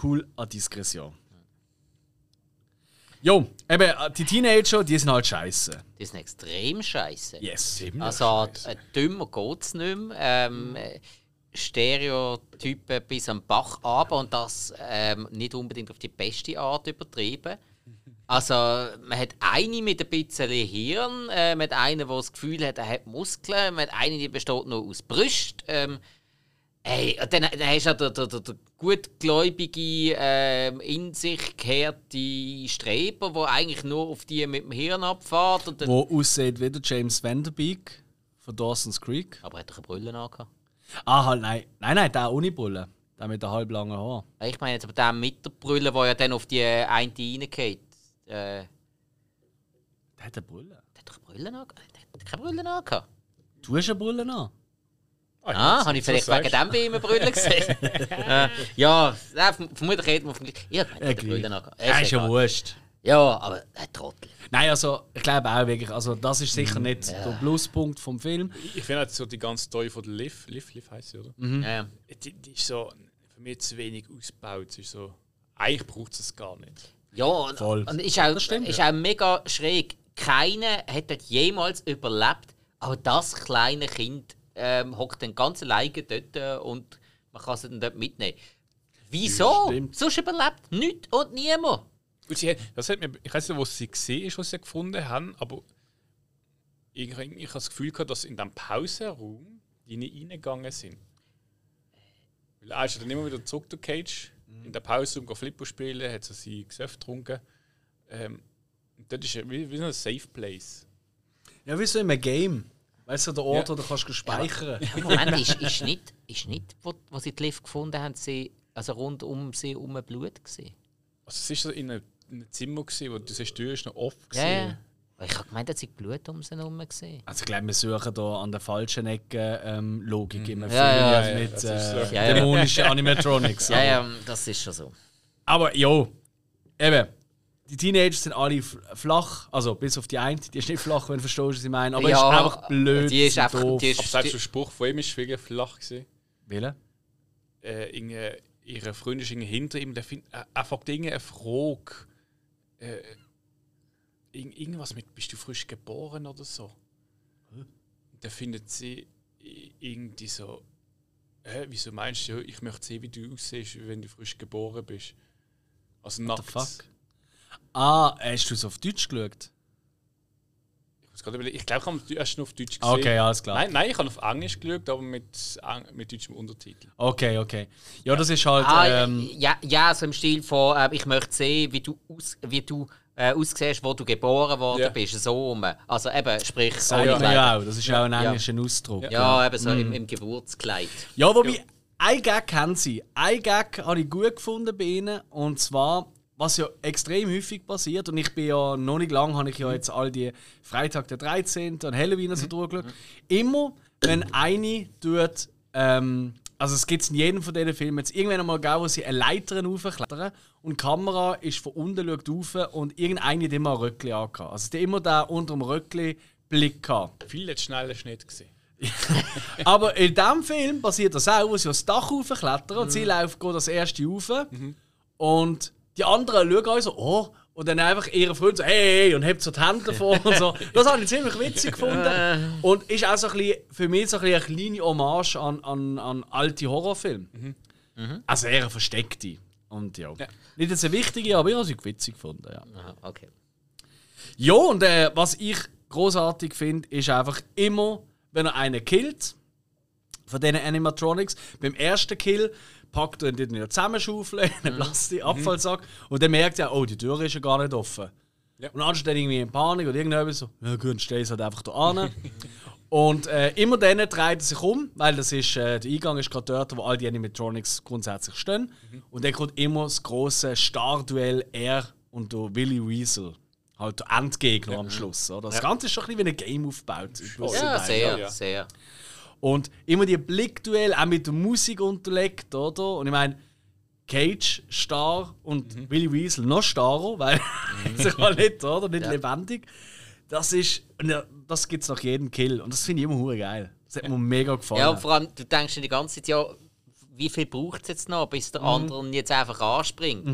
Cool an Diskretion. Jo, eben, äh, die Teenager, die sind halt scheiße. Die sind extrem scheiße. Yes. Also äh, dümmer geht es nicht mehr. Ähm, äh, Stereotypen bis am Bach aber und das ähm, nicht unbedingt auf die beste Art übertrieben. Also man hat eine mit ein bisschen Hirn, äh, man hat einen, der das Gefühl hat, er hat Muskeln, man hat einen, die besteht nur aus Brust. Ähm, Hey, dann, dann hast du ja den, den, den, gutgläubige, ähm, in sich gekehrte Streber, der eigentlich nur auf die mit dem Hirn abfährt. Und dann, Wo aussieht wie der James Vanderbeek von Dawson's Creek. aber er hat doch eine Brille angehabt. Ah, halt, nein. Nein, nein, der ohne Bulle. Der mit den halblangen Haaren. Ich meine jetzt aber den mit der Brille, der ja dann auf die eine reingeht. Äh, der Der hat eine Brille. hat doch eine Brille angehabt? Der hat keine Brille angehabt. Du hast eine Brille an. Ah, habe ich vielleicht wegen dem bei ihm Brille gesehen? äh, ja, nein, verm- vermutlich wir vom gleichen. Ich habe gemeint, er hat eine Brille angehabt. Ja, ist ja wurscht. Ja, aber ein Trottel. Nein, also, ich glaube auch wirklich, also das ist sicher nicht der Pluspunkt vom Film. Ich finde halt so die ganze Story von der Liv, Liv, Liv heisst sie, oder? Ja, ja. Die, die ist so für mich zu wenig ausgebaut. Sie ist so, eigentlich braucht es es gar nicht. Ja, und, Voll. und ist auch, stimmt, ist ja. auch mega schräg. Keiner hat dort jemals überlebt, aber das kleine Kind ähm, hockt dann ganz alleine dort äh, und man kann sie dann dort mitnehmen. Wieso? stimmt. Sonst überlebt nichts und niemand. Gut, sie das hat mir, ich weiß nicht, wo sie gesehen ist, was sie gefunden haben, aber ich, ich habe das Gefühl gehabt, dass in diesem Pausenraum die nicht reingegangen sind. Weil er ist dann immer wieder zurück, der Cage, in der Pause um Flipper spielen, hat so sein Gesöff getrunken. Ähm, und dort ist wie, wie so ein Safe Place. Ja, wie so in einem Game. Weißt du, der Ort, Ja. wo du kannst speichern Moment, ist, ist nicht, ist nicht wo, wo sie die Liv gefunden haben, sie, also rund um sie um Blut gewesen? Also es ist so in einem, in einem Zimmer, gewesen, wo du siehst, die Tür ist noch offen. Ja, ja. Ich habe gemeint, dass ich Blut um sie herum gesehen. Also ich glaube, wir suchen hier an der falschen Ecke ähm, Logik im Film Ja, ja, ja, mit äh, so. Ja, ja. dämonischen Animatronics. Ja, ja, das ist schon so. Aber jo, eben, die Teenager sind alle flach, also bis auf die eine, die ist nicht flach, wenn du verstehst, was ich meine, aber ja, ist einfach blöd. Die ist einfach. doof. Die ist, Aber selbst der Spruch von ihm ist viel flach gewesen. Welcher? Äh, irgendwie, ihre Freundin ist hinter ihm, der find, äh, er fragt irgendeine Frage. Äh, irg- irgendwas mit, bist du frisch geboren oder so? Und da findet sie i- irgendwie so, hä, wieso meinst du, ich möchte sehen, wie du aussiehst, wenn du frisch geboren bist? Also What nackt. Ah, hast du es auf Deutsch geschaut? Ich, muss gerade überlegen, ich glaube, ich habe es erst auf Deutsch gesehen. Okay, alles klar. Nein, nein, ich habe auf Englisch geschaut, aber mit, mit deutschem Untertitel. Okay, okay. Ja, das ist halt. ah, ähm, ja, ja, so im Stil von, äh, ich möchte sehen, wie du, aus, wie du äh, aussiehst, wo du geboren worden Ja. bist. So rum. Also eben, sprich, alle man ja auch. Das ist auch ein englischer Ausdruck. Ja, eben so Mhm. im, im Geburtskleid. Ja, wobei, ein Gag haben sie. Ein Gag habe ich gut gefunden bei ihnen. Und zwar, was ja extrem häufig passiert, und ich bin ja noch nicht lange, habe ich ja jetzt all die Freitag der 13. und Halloween und so durchgeschaut. Immer, wenn eine tut, ähm, also es gibt in jedem von diesen Filmen jetzt irgendwann einmal gegeben, wo sie eine Leiter raufklettern und die Kamera ist von unten schaut rauf und irgendeine hat immer ein Röckli angehabt. Also die immer da unter dem Röckli Blick gehabt. Viel jetzt schneller Schnitt gesehen. Aber in diesem Film passiert das auch, wo sie aufs Dach raufklettern und sie laufen geht das erste rauf. Und die anderen schauen auch so, oh, und dann einfach ihre Freund so, hey, hey, und hebt so die Hände davor und so. Das habe ich ziemlich witzig gefunden. Und ist auch so ein bisschen, für mich so ein bisschen eine kleine Hommage an, an, an alte Horrorfilme. Also eher eine versteckte. Und ja. Nicht jetzt eine wichtige, aber ich habe sie witzig gefunden, ja. Aha, okay. Ja, und äh, was ich großartig finde, ist einfach immer, wenn er einen killt, von diesen Animatronics, beim ersten Kill packt ihn dort in eine Zusammenschaufeln, in einen Plastikabfallsack und dann merkt er, oh, die Tür ist ja gar nicht offen. Ja. Und dann ist dann irgendwie in Panik oder irgendjemand so, ja gut, stell es halt einfach da an. und äh, immer dann dreht er sich um, weil das ist, äh, der Eingang ist gerade dort, wo all die Animatronics grundsätzlich stehen. Und dann kommt immer das große Starduell er und der Willy Weasel. Halt der Endgegner am Schluss. Oder? Das Ganze ist schon ein bisschen wie ein Game aufgebaut. Ja, sehr, ja. sehr. Und immer die Blickduell auch mit der Musik unterlegt, oder? Und ich meine, Cage starr und Willy Weasel noch starrer, weil sie kann nicht, oder? Nicht lebendig. Das ist, ja, das gibt es nach jedem Kill. Und das finde ich immer hure geil. Das hat mir mega gefallen. Ja, und vor allem, du denkst dir die ganze Zeit, ja, wie viel braucht es jetzt noch, bis der andere ihn jetzt einfach anspringt?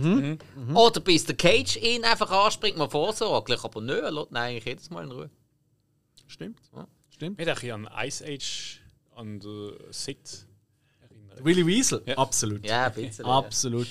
Oder bis der Cage ihn einfach anspringt, mal vorsorglich. Aber nö, er lässt ihn eigentlich jedes Mal in Ruhe. Stimmt. Stimmt. Mich hat ein bisschen an Ice Age, an der Sit erinnert. Willy Weasel? Ja. Absolut. Ja, ein bisschen. Absolut.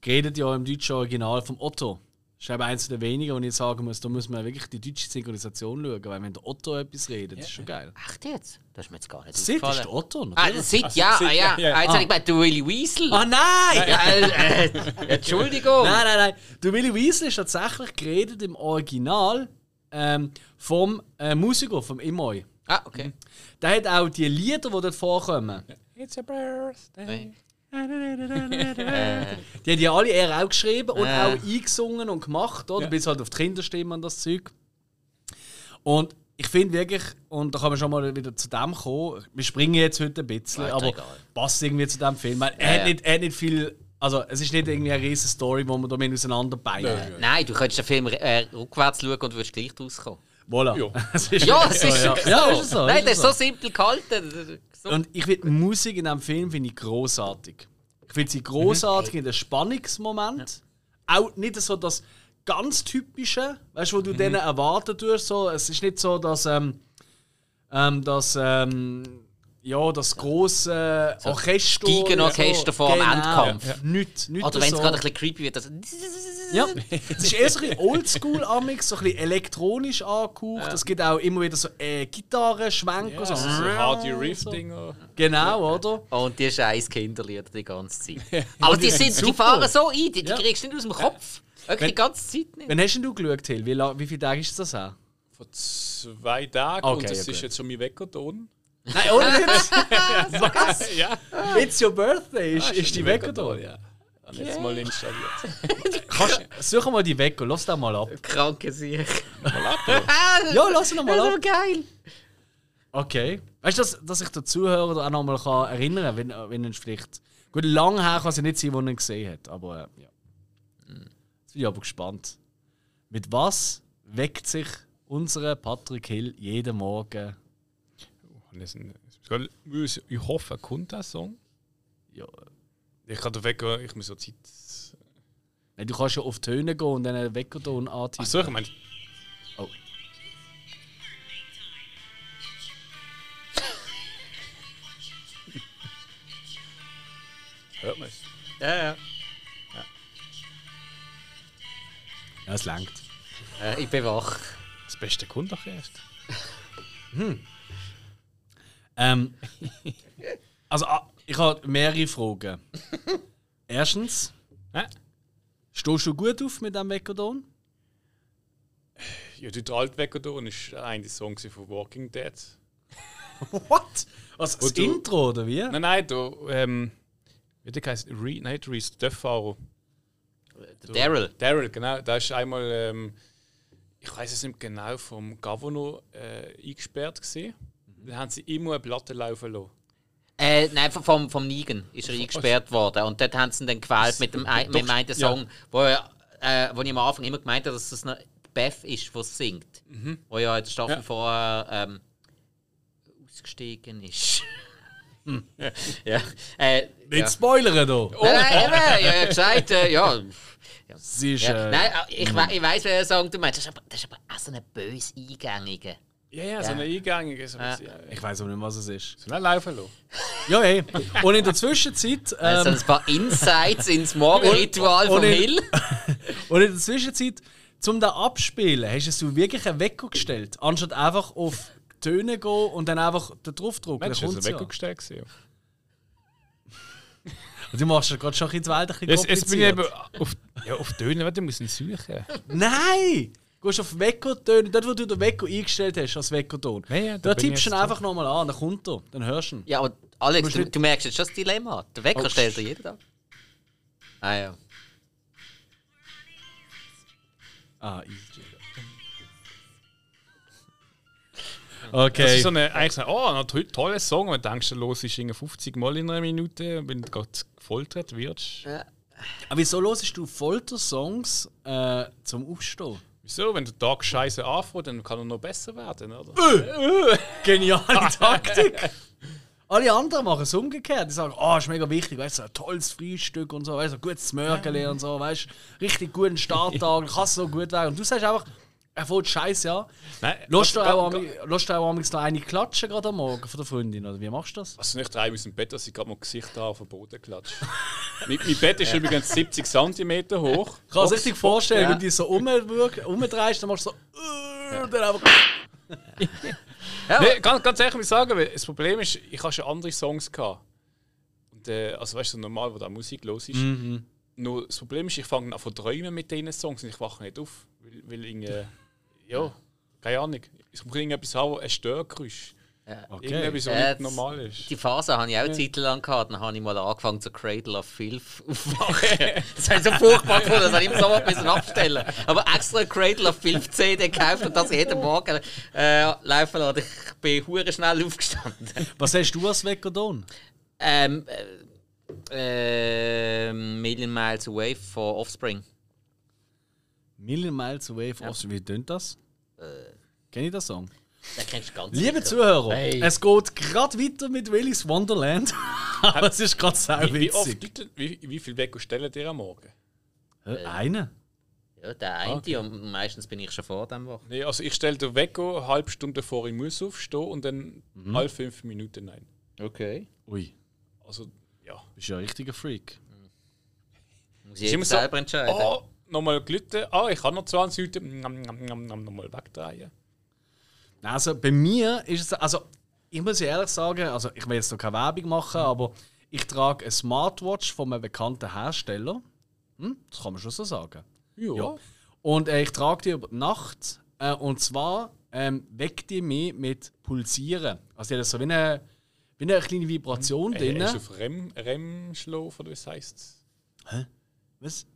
Geredet ja im deutschen Original vom Otto. Das ist eben eines der wenigen, wo ich sagen muss, da muss man wirklich die deutsche Synchronisation schauen, weil wenn der Otto etwas redet, das ist schon geil. Ja. Echt jetzt? Das ist mir jetzt gar nicht Sid ist der Otto, Ah. Sid, Also, ja, Sid, ah, ja. ja, ja. Ah, Jetzt habe ich gemeint, du Willy Weasel. Ah nein! Ja, äh, äh, Entschuldigung. Nein, nein, nein. Der Willy Weasel ist tatsächlich geredet im Original ähm, vom äh, Musiker, vom Imoy. Ah, okay. Der hat auch die Lieder, die dort vorkommen. It's a birthday. Die hat ja alle er auch geschrieben und Äh. auch eingesungen und gemacht, oder? Ja. Bis halt auf die Kinderstimmen und das Zeug. Und ich finde wirklich, und da kann man schon mal wieder zu dem kommen, wir springen jetzt heute ein bisschen, ist aber egal. passt irgendwie zu dem Film. Er, Ja, hat nicht, er hat nicht viel, also es ist nicht irgendwie eine riesen Story, wo man da auseinanderbeinen. Nein. Nein, du könntest den Film äh, rückwärts schauen und würdest gleich rauskommen. Voilà. Ja. Es ist Ja, es ist ja. so. Ja, ist so. Nein, ist das ist so. so simpel gehalten. So. Und ich finde die Musik in diesem Film finde ich großartig. Ich finde sie großartig in den Spannungsmoment. Auch nicht so das ganz typische, weißt du, wo du denen erwarten tust. So, es ist nicht so, dass ähm, ähm, das ähm, ja das große Orchester, Geigenorchester vor dem Endkampf. Nicht, nicht Oder wenn es so. gerade ein bisschen creepy wird. Also Ja, es ist eher so ein bisschen oldschool amix, so ein bisschen elektronisch angehaucht. Es gibt auch immer wieder so äh, Gitarrenschwenker. Ja, so, also so Hardy Riff-Dinger. Genau, oder? Und die scheiß Kinderlieder die ganze Zeit. Aber die, sind, die fahren so ein, die, die Ja. kriegst du nicht aus dem Kopf. Wirklich Wenn- die ganze Zeit nicht. Wann hast denn du geschaut, Till? Wie, wie viele Tage ist das auch? Vor zwei Tagen. Okay, und das ja, ist jetzt schon mein Weckerton. Nein, oder jetzt? ja. It's your birthday, ist, ist die da? Ja. Habe ich jetzt mal installiert. Kannst, such mal die weg und lass den mal ab. Kranke Sieg. mal ab. Ja, lass ihn noch mal Das ist ab. so geil. Okay. Weißt du, dass, dass ich den Zuhörer auch noch mal kann erinnern kann, wenn, wenn er vielleicht. Gut, lang her kann es ja nicht sein, wo er ihn gesehen hat, aber äh, ja. Jetzt bin ich aber gespannt. Mit was weckt sich unser Patrick Hill jeden Morgen? Sind- Ich hoffe, kommt der Song. Ja. Ich kann den Wecker, ich muss so Zeit. Nein, du kannst ja auf Töne gehen und dann einen Weckerton antippen. Achso, ich meine. Oh. Hört man es? Ja, ja. Ja, es langt. Äh, ich bin wach. Das Beste kommt doch erst. Ähm, also, ah, ich habe mehrere Fragen. Erstens, Hä? stehst du gut auf mit dem Weckerton? Ja, der alte da ist ein der Song von Walking Dead. What? Also das du- Intro, oder wie? Nein, nein, da. Ähm, wie der heißt? Re, nein, der Reese, der Fahrer. Daryl. Daryl, genau. Da ist einmal, ähm, ich weiß es nicht genau, vom Governor äh, eingesperrt gesehen. Dann haben sie immer eine Platte laufen lassen. Äh, nein, vom- vom, Negan ist er eingesperrt worden. Und dort haben sie ihn dann gewählt mit dem, ein- mit dem einen ja. Song, wo, er, äh, wo ich am Anfang immer gemeint habe, dass das eine Beth ist, die es singt. Wo ja in der Staffel Ja. vorher ähm, ausgestiegen ist. ja. Äh, Nicht ja. spoilern hier! Nein, nein, eben, ja, ja, gesagt, äh, ja. Sie ist, ja. äh, Nein, äh, ich, we ich weiss, welchen Song du meinst. Das ist aber, das ist aber auch so eine böse Eingängige. Ja, ja, so Ja. eine Eingängige. So, Ja. ja. Ich weiß aber nicht, was es ist. so eine laufen lassen. Ja, ey. Und in der Zwischenzeit. Also Ähm, ein paar Insights ins Morgenritual in- Hill. und in der Zwischenzeit, zum da abspielen, hast du wirklich einen Wecker gestellt, anstatt einfach auf Töne gehen und dann einfach da drauf drücken. Mensch, Dann hast du kommt's einen ja. Wecker gestellt gesehen? Und du machst ja gerade schon ein bisschen die Welt ein bisschen Jetzt, jetzt bin ich eben kompliziert. auf, ja, auf Töne, warte, ich muss ihn suchen. Nein! Du gehst auf Wecker-Töne, dort wo du den Wecker eingestellt hast als Weckerton. Ja, ja, da tippst du ihn einfach nochmal an, dann kommt er, dann hörst du ihn. Ja, aber Alex, du, du merkst jetzt schon das Dilemma. Der Wecker Oh, stellt er jeden Tag. Ah ja. Ah, easy. Das Okay. ist so eine, eigentlich so, oh, ein to- toller Song, und dann denkst du, los ist irgendwie 50 Mal in einer Minute, wenn du gerade gefoltert wirst. Aber wieso hörst du Folter-Songs äh, zum Aufstehen? Wieso? Wenn der Tag scheiße anfängt, dann kann er noch besser werden, oder? Geniale Taktik! Alle anderen machen es umgekehrt. Die sagen, oh, ist mega wichtig, weißt du, ein tolles Frühstück und so, weißt du, gutes Mörgeli und so, weißt du, richtig guten Starttag, kann so gut werden. Und du sagst einfach, er fällt scheiße an. Nein, du ga- auch, amigs noch eine klatschen gerade am Morgen von der Freundin, oder wie machst du das? Also nicht drei aus dem Bett, dass ich gerade mal Gesicht auf den Boden klatsche. mein, mein Bett ist übrigens 70 cm hoch. Ich kann es richtig vorstellen, Ja. wenn du dich so umdrehst, dann machst du so, und dann einfach. Ja, Nee, ganz, ganz ehrlich, ich sagen, das Problem ist, ich habe schon andere Songs gehabt. Und, äh, also weißt du, normal, wo da Musik los ist. Nur das Problem ist, ich fange an zu träumen mit diesen Songs und ich wache nicht auf. Weil, weil irgendwie, ja, keine Ahnung. Ich muss irgendetwas haben, ein Störgeräusch. Okay. Irgendetwas, was Äh, nicht normal ist. Die Phase habe ich auch eine Zeit lang gehabt. Dann habe ich mal angefangen zu Cradle of Filth aufwachen. das habe ich so furchtbar gefunden, das habe ich im Sommer müssen abstellen. Aber extra Cradle of Filth CD gekauft und das jeden Morgen äh, laufen lassen. Ich bin hure schnell aufgestanden. Was hast du als Weckerton? Ähm, äh, äh, Million Miles Away von Offspring. Million Miles Away from Offspring. Wie tönt das? Äh. Kenn ich den Song? Den kennst du ganz Liebe sicher. Zuhörer, Hey. es geht gerade weiter mit Willy's Wonderland. Aber es ist gerade sau Wie, wie, oft, witzig. wie, wie viel Wecker stellen dir am Morgen? Hä, Eine? Ja, der eine Okay. und meistens bin ich schon vor dem Woche. Nee, also ich stelle den Wecker eine halbe Stunde vor ich muss aufstehen und dann Mhm. alle fünf Minuten ein. Okay. Ui, Also, ja. bist ja ein richtiger Freak. Muss ich immer jetzt so, selber entscheiden. Oh, nochmal glüten. Ah, ich habe noch 20 Minuten. Nom, nom, nom, nom, Nochmal wegdrehen. Also bei mir ist es, also ich muss ehrlich sagen, also ich will jetzt noch keine Werbung machen, aber ich trage eine Smartwatch von einem bekannten Hersteller. Hm? Das kann man schon so sagen. Ja. Ja. Und äh, ich trage die über die Nacht. Äh, und zwar ähm, weckt die mich mit Pulsieren. Also die hat so wie eine, wie eine kleine Vibration Äh, drin. ist auf Rem, Rem-Schlaf oder was heisst es? Was?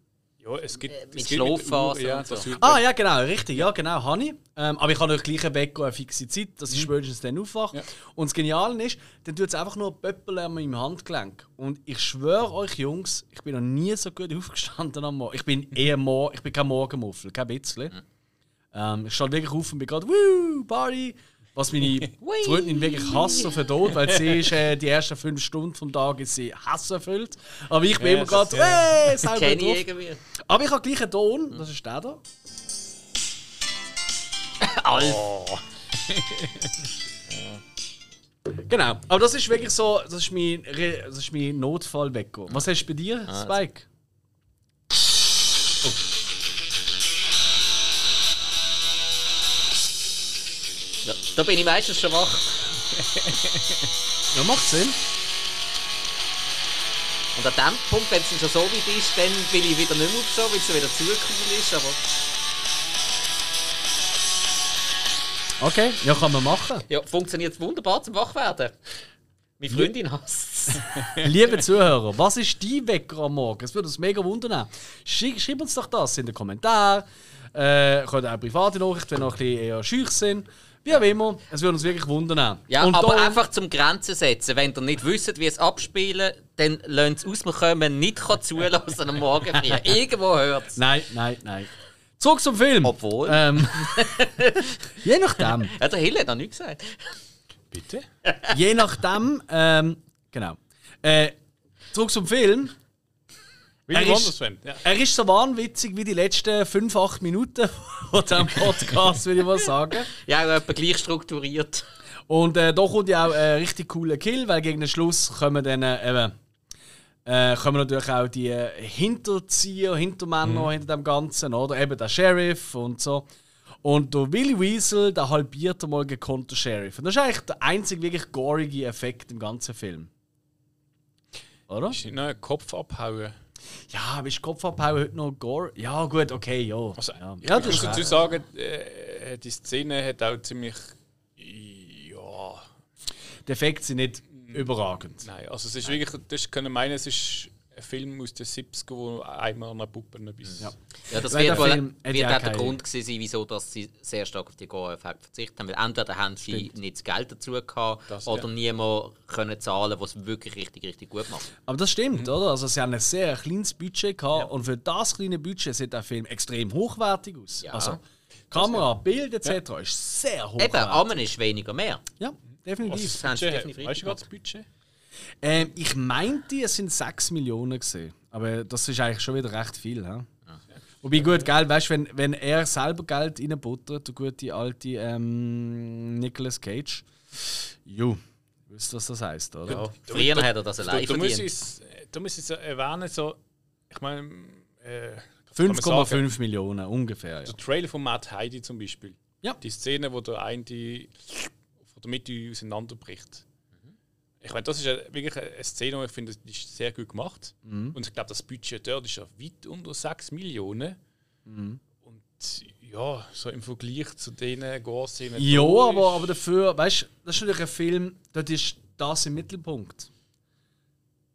Ja, es gibt. Äh, mit es gibt der Schlafphasen ja, und so. Ah, ja, genau, richtig. Ja, genau, habe ich. Ähm, aber ich habe euch gleich Wecker eine fixe Zeit, dass ich spätestens dann aufwache. Ja. Und das Geniale ist, dann tut es einfach nur Pöppeln an meinem Handgelenk. Und ich schwöre euch, Jungs, ich bin noch nie so gut aufgestanden am Morgen. Ich bin eher Mor ich bin kein Morgenmuffel, kein bisschen. Ähm, ich stand wirklich auf und bin gerade, wuh, Party. Was meine Freundin wirklich Hass auf den Tod, weil sie ist äh, die ersten fünf Stunden vom Tag ist sie Hass erfüllt. Aber ich bin Ja, immer gerade, hey, selber Kenne drauf. ich irgendwie. Aber ich habe gleich einen Ton, das ist der da. Alf. Genau, aber das ist wirklich so, das ist mein, Re- das ist mein Notfallwecker. Was hast du bei dir, Spike? Ja, da bin ich meistens schon wach. Ja, macht Sinn. Und an dem Punkt, wenn es schon so weit ist, dann will ich wieder nicht mehr aufstehen, weil es wieder zugekühlt ist. Aber Okay, ja, kann man machen. ja, funktioniert wunderbar zum Wachwerden. Meine Freundin hasst es. Liebe Zuhörer, was ist dein Wecker am Morgen? Es würde uns mega wundern. Schreib, schreib uns doch das in den Kommentaren. Äh, könnt auch private Nachrichten, wenn ihr noch ein bisschen eher schüch sind. Wie auch immer, es würde uns wirklich wundern. Ja, Und aber einfach zum Grenzen setzen. Wenn ihr nicht wisst, wie es abspielen, dann lasst es aus, wir können nicht zulassen am Morgen früh. Irgendwo hört es. Nein, nein, nein. Zurück zum Film. Obwohl. Ähm, je nachdem. Ja, der Hill hat noch nichts gesagt. Bitte? Je nachdem, ähm, genau. Äh, zurück zum Film. Wie Er ist-. Er ist so wahnwitzig wie die letzten 5, 8 Minuten von diesem Podcast, würde ich mal sagen. Ja, auch etwa gleich strukturiert. Und äh, da kommt ja auch ein richtig cooler Kill, weil gegen den Schluss kommen dann äh, eben, äh, kommen natürlich auch die Hinterzieher, Hintermänner hinter dem Ganzen, oder? Eben der Sheriff und so. Und der Willy Weasel, der halbiert einmal gekonnt der Sheriff. Und das ist eigentlich der einzige wirklich gorige Effekt im ganzen Film. Oder? Ist nicht noch ein Kopf abhauen. Ja, bist Kopf abhauen heute noch gore? Ja, gut, okay, ja. Also, ja, ich ja muss das ist dazu recht. sagen, äh, die Szene hat auch ziemlich. Ja. Die Effekte sind nicht überragend. Nein, also es ist wirklich. Das können meinen, es ist Film aus den 70er, wo einmal an Puppe etwas. Ja. Ja, das Weil wird der wohl Film wird ja auch der Grund gewesen sein, wieso dass sie sehr stark auf die Gore-Effekte verzichtet haben. Weil entweder haben sie nicht das Geld dazu gehabt Das, oder ja. niemand können zahlen, was es wirklich richtig, richtig gut macht. Aber das stimmt, oder? Also sie haben ein sehr kleines Budget gehabt und für das kleine Budget sieht der Film extrem hochwertig aus. Ja. Also Kamera, Bild etc. ist sehr hochwertig. Eben, Amen ist weniger mehr. Ja, definitiv. Was das Budget, definitiv weißt du gerade gemacht. das Budget? Ähm, ich meinte, es sind 6 Millionen gesehen. Aber das ist eigentlich schon wieder recht viel. He? Wobei gut, Geld, weißt du, wenn, wenn er selber Geld reinbuttert, der gute alte ähm, Nicolas Cage, jo, wisst ihr, was das heisst, oder? Ja. Früher hat er das Da, allein da, muss verdient. ich, da muss ich so erwähnen, so, ich meine, äh, kann man sagen, 5,5 Millionen ungefähr. Ja. der Trailer von Matt Heidi zum Beispiel. Ja. Die Szene, wo der eine die von der Mitte auseinanderbricht. Ich meine, das ist ja wirklich eine Szene, die ich finde, die ist sehr gut gemacht. Mhm. Und ich glaube, das Budget dort ist ja weit unter 6 Millionen. Mhm. Und ja, so im Vergleich zu denen Gore-Szenen. Ja, aber, aber dafür, weißt du, das ist natürlich ein Film, dort ist das im Mittelpunkt.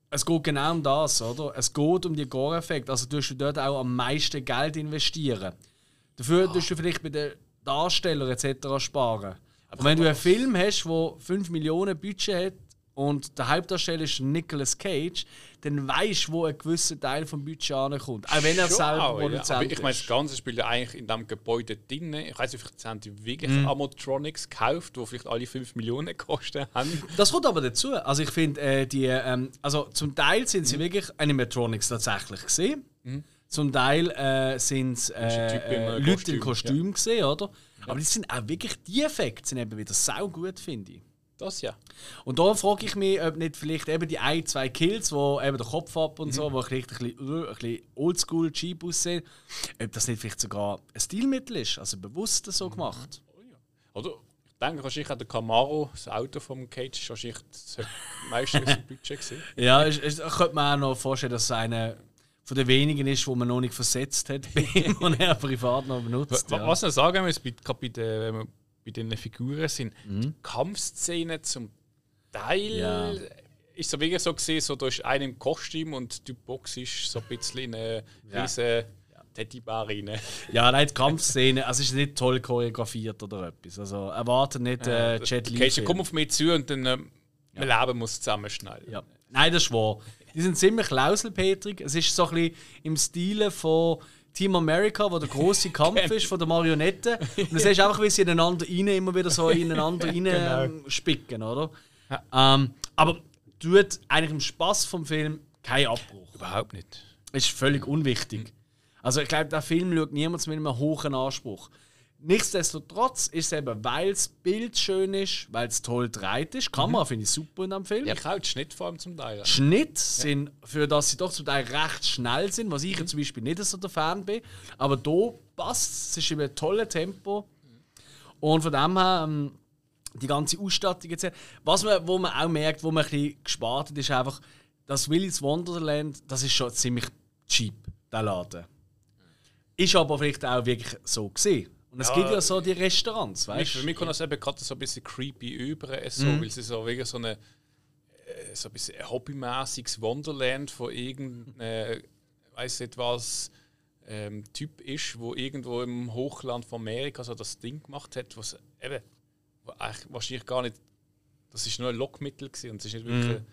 Es geht genau um das, oder? Es geht um die Gore-Effekte. Also tust du dort auch am meisten Geld investieren. Dafür tust du vielleicht bei den Darstellern etc. sparen. Aber wenn du einen Film hast, der 5 Millionen Budget hat und der Hauptdarsteller ist Nicolas Cage, dann weißt du, wo ein gewisser Teil vom Budget ankommt. Auch wenn er Schon selber auch, ja. Produzent Aber ich meine, das. Ganze spielt ja eigentlich in diesem Gebäude drin. Ich weiß nicht, vielleicht haben die wirklich Mhm. Amatronics gekauft, die vielleicht alle 5 Millionen gekostet haben. Das kommt aber dazu. Also ich finde, äh, die, ähm, also zum Teil sind sie wirklich Animatronics tatsächlich gesehen. Zum Teil äh, sind es äh, in äh, Leute im Kostüm, Kostüm gesehen, oder? Aber die sind auch wirklich die Effekte sind eben wieder sau gut, finde ich. Das ja. Und da frage ich mich, ob nicht vielleicht eben die ein, zwei Kills, wo eben der Kopf ab und Mhm. so, wo vielleicht ein bisschen, äh, ein bisschen oldschool cheap aussehen, ob das nicht vielleicht sogar ein Stilmittel ist, also bewusst Mhm. so gemacht. Oder? Ich denke, wahrscheinlich hat der Camaro, das Auto vom Cage, ist wahrscheinlich das meiste Budget gesehen. Ja, ich, ich, ich könnte mir auch noch vorstellen, dass es einer von den wenigen ist, wo man noch nicht versetzt hat, und er privat noch benutzt. Wa- Ja. Was ich noch sagen muss, bei- bei den, wenn wir bei den Figuren sind, Mhm. die Kampfszenen zum Teil Ja. ist so wirklich so gesehen, so da ist einer im Kostüm und die Box ist so ein bisschen in eine Ja. riesen Teddybär rein. Ja, nein, die Kampfszene, also es ist nicht toll choreografiert oder etwas. Also erwartet nicht äh, Jet Li. Okay, komm auf mich zu und dann ähm, wir leben muss zusammen schnell. Ja. Nein, das ist wahr. Die sind ziemlich lauselpetrig. Es ist so ein bisschen im Stile von Team America, wo der große Kampf ist von der Marionette. Und du siehst einfach, wie sie ineinander rein, immer wieder so ineinander rein Genau. ähm, spicken, oder? Ähm, aber tut eigentlich im Spaß vom Film keinen Abbruch. Überhaupt nicht. ist völlig unwichtig. Also ich glaube, der Film schaut niemand mit einem hohen Anspruch. Nichtsdestotrotz ist es eben, weil das Bild schön ist, weil es toll gedreht ist. Die Kamera finde ich super in dem Film. Ich auch den Schnitt vor allem zum Teil. Schnitt sind, für das sie doch zum Teil recht schnell sind, was ich jetzt zum Beispiel nicht so der Fan bin. Aber da passt es, es ist eben ein tolles Tempo. Und von dem her, ähm, die ganze Ausstattung jetzt. Was man, wo man auch merkt, wo man ein bisschen gespart hat, ist einfach, das Willy's Wonderland, das ist schon ziemlich cheap, der Laden. Ist aber vielleicht auch wirklich so gesehen. Und es Ja. gibt ja so die Restaurants, weißt für mich kommt das eben gerade so ein bisschen creepy über, äh, so, weil sie so wirklich so eine äh, so ein bisschen ein hobbymäßiges Wonderland von irgendeinem, weiß nicht was, ähm, Typ ist, wo irgendwo im Hochland von Amerika so das Ding gemacht hat, was eben wahrscheinlich gar nicht, das ist nur ein Lockmittel gewesen und es ist nicht wirklich ein,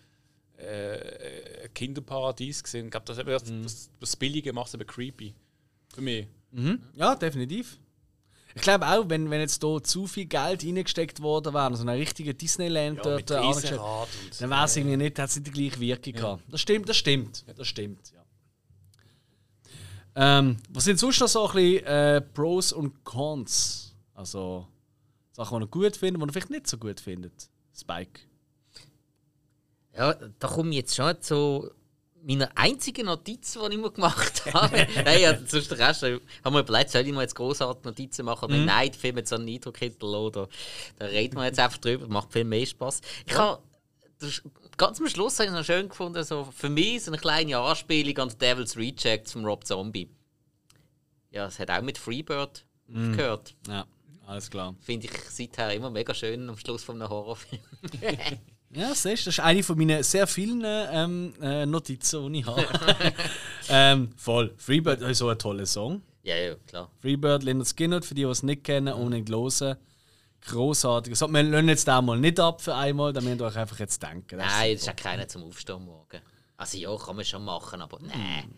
äh, ein Kinderparadies gewesen. Ich glaube, das, eben das, das, das Billige macht es eben creepy. Für mich. Ja, definitiv. Ich glaube auch, wenn, wenn jetzt hier zu viel Geld reingesteckt worden wäre, so ein richtiger Disneyland Ja, dort mit äh, und dann wäre es irgendwie nicht, hat es nicht die gleiche Wirkung gehabt. Das stimmt, das stimmt. Das stimmt, ja. Ähm, was sind sonst noch so ein bisschen äh, Pros und Cons? Also Sachen, die ihr gut findet, die ihr vielleicht nicht so gut findet. Spike. Ja, da komme ich jetzt schon zu meiner einzigen Notiz, die ich mir gemacht habe. Nein, ja, sonst der Rest, haben wir überlegt, soll ich mir jetzt großartige Notizen machen? Oder Nein, der Film hat so einen Eindruck hinterlassen. Da reden wir jetzt einfach drüber, macht viel mehr Spaß. Ich habe das- ganz am Schluss habe ich es noch schön gefunden, so für mich so eine kleine Anspielung an Devil's Rejects von Rob Zombie. Ja, es hat auch mit Freebird gehört. Ja, alles klar. Finde ich seither immer mega schön am Schluss von einem Horrorfilm. Ja, siehst du, das ist eine von meinen sehr vielen ähm, äh, Notizen, die ich habe. ähm, voll. Freebird ist so ein toller Song. ja, ja, klar. Freebird, Leonard Skinner, für die, die es nicht kennen, unbedingt hören. Grossartig. So, wir lassen jetzt den mal nicht ab für einmal, dann müsst ihr euch einfach jetzt denken. Das ist Nein, das ist ja keiner zum Aufstehen morgen. Also ja, kann man schon machen, aber nein.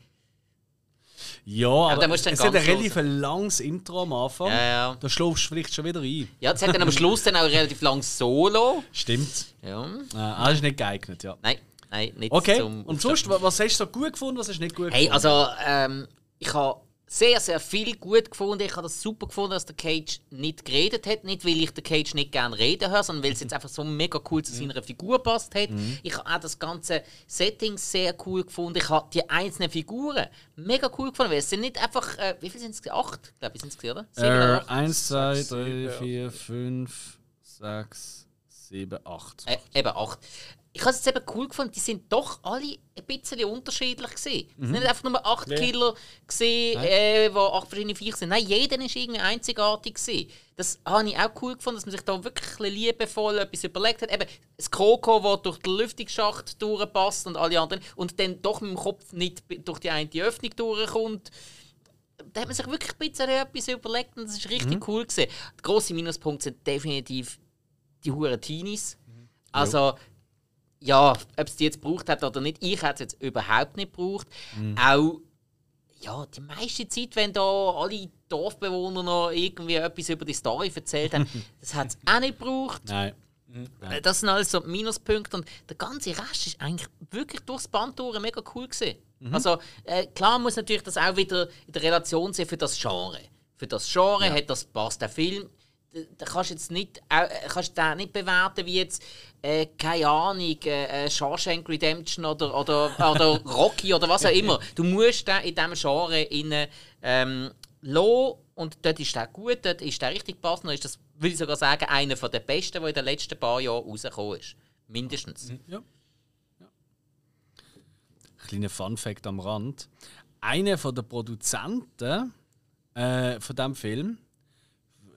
Ja, aber, dann musst du dann es hat ein relativ langes Intro am Anfang. Ja, ja. Da schläfst du vielleicht schon wieder ein. Ja, das hat dann am Schluss dann auch ein relativ langes Solo. Stimmt. Ja. Äh, das ist nicht geeignet, ja. Nein, nein, nicht Okay, zum und Aufstehen. sonst, wa- was hast du so gut gefunden, was hast du nicht gut Hey, gefunden? also ähm, ich habe sehr, sehr viel gut gefunden. Ich habe das super gefunden, dass der Cage nicht geredet hat. Nicht, weil ich den Cage nicht gerne reden höre, sondern weil es jetzt einfach so mega cool zu seiner Figur passt hat. Ich habe auch das ganze Setting sehr cool gefunden. Ich habe die einzelnen Figuren mega cool gefunden. Weil es sind nicht einfach, äh, wie viel sind es? Acht, glaube ich, sind es, oder? Sieben oder Äh, acht? 1, 2, sechs, 3, sieben, 4, 5, 6, 7, 8. Äh, eben acht. Ich habe es jetzt eben cool gefunden, die sind doch alle ein bisschen unterschiedlich gesehen. Es sind nicht einfach nur acht Killer gesehen, äh, die acht verschiedene Viecher sind. Nein, jeder ist irgendwie einzigartig gesehen. Das habe ich auch cool gefunden, dass man sich da wirklich ein liebevoll etwas überlegt hat. Eben das Kroko, das durch den Lüftungsschacht durchpasst und alle anderen und dann doch mit dem Kopf nicht durch die eine Öffnung durchkommt da hat man sich wirklich ein bisschen etwas überlegt und das ist richtig cool gesehen. Der grosse Minuspunkt sind definitiv die huren Teenies. Also ja, ob es die jetzt gebraucht hat oder nicht, ich hätte es jetzt überhaupt nicht gebraucht. Auch ja, die meiste Zeit, wenn da alle Dorfbewohner noch irgendwie etwas über die Story erzählt haben, das hat es auch nicht gebraucht. Nein. Äh, Das sind alles so Minuspunkte und der ganze Rest ist eigentlich wirklich durchs Band durch mega cool gesehen. Also äh, klar muss natürlich das auch wieder in der Relation sein für das Genre. Für das Genre hat das passt. Der Film, da, kannst du jetzt nicht, äh, kannst den nicht bewerten wie jetzt äh, keine Ahnung, äh, äh, Shawshank Redemption oder, oder, oder Rocky oder was auch immer. Du musst den in diesem Genre innen, ähm, lassen und dort ist der gut, dort ist der richtig passend. Ist das, würde ich sogar sagen, einer der besten, der in den letzten paar Jahren rausgekommen ist. Mindestens. Ja. ja. Kleiner Fun-Fact am Rand. Einer von der Produzenten äh, von diesem Film,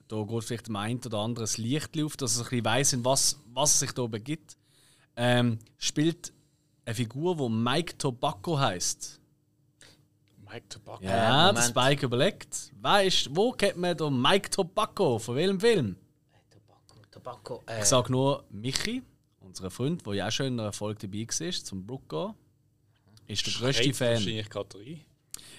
da geht vielleicht dem einen oder anderen das Licht auf, dass er ein bisschen weiss, in was, was sich da begibt, ähm, spielt eine Figur, die Mike Tobacco heißt. Mike Tobacco. Ja, Moment. der Spike überlegt. Wer ist, wo kennt man den Mike Tobacco? Von welchem Film? Tobacco. Äh, Ich sage nur Michi, unser Freund, der ja auch schon in einer Folge dabei war, zum Brook gehen. Ist der grösste Schreit Fan. Wahrscheinlich rein.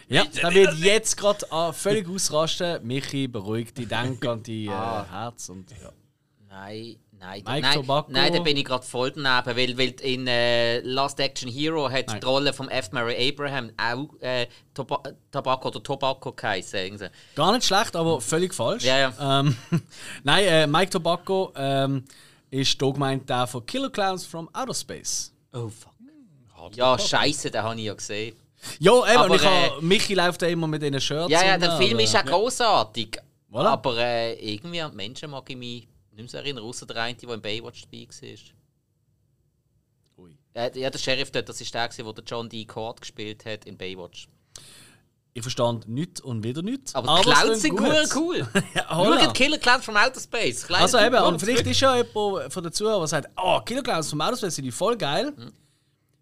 Ja, der wird jetzt gerade äh, völlig ausrasten. Michi, beruhigt dich, denk an dein äh, Ah. Herz. Und, ja. Nein, nein, Mike nein, Tobacco. nein, da bin ich gerade voll daneben, weil, weil in äh, Last Action Hero hat Nein. die Rolle von F. Murray Abraham auch äh, Toba Tobacco oder Tobacco geheißen. Gar nicht schlecht, aber völlig falsch. Ja, ja. Ähm, Nein, äh, Mike Tobacco ähm, ist hier gemeint der von Killer Clowns from Outer Space. Oh fuck. Hart Ja, Tobacco. scheiße, den habe ich ja gesehen. Ja, eben, Aber, und ich äh, hab, Michi läuft ja immer mit diesen Shirts. Ja, ja, der Film aber- ist auch großartig. Voilà. Aber äh, irgendwie an die Menschen mag ich mich nicht mehr so erinnern, außer der eine, der in Baywatch dabei war. Ui. Äh, ja, der Sheriff dort, das war der, der John D. Cord gespielt hat in Baywatch. Ich verstand nichts und wieder nichts. Aber, die es Clowns klingt sind gut. cool. Ja. Schaut Killer Clowns from Outer Space. Kleiner Also eben, und vielleicht ist ja jemand von den Zuhörern, der sagt, oh, Killer Clowns vom Outer Space sind die voll geil.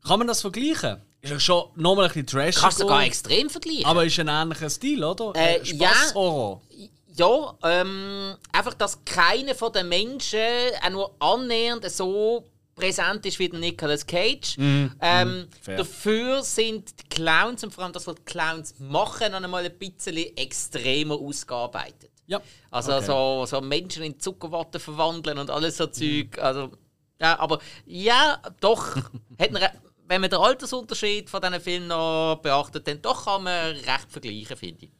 Kann man das vergleichen? Ist ja schon nochmal ein bisschen trash. Kannst du sogar extrem vergleichen. Aber ist ein ähnlicher Stil, oder? Äh, Spaß-Horror. ja, ähm, einfach, dass keiner von den Menschen auch nur annähernd so präsent ist wie der Nicolas Cage. Ähm, Mhm. fair. dafür sind die Clowns und vor allem das, was die Clowns machen, noch einmal ein bisschen extremer ausgearbeitet. Ja. Also Okay. so, so Menschen in Zuckerwatte verwandeln und alles so Zeug. Also, ja, aber ja, doch. hat wenn man den Altersunterschied von diesen Filmen noch beachtet, dann doch kann man recht vergleichen, finde ich.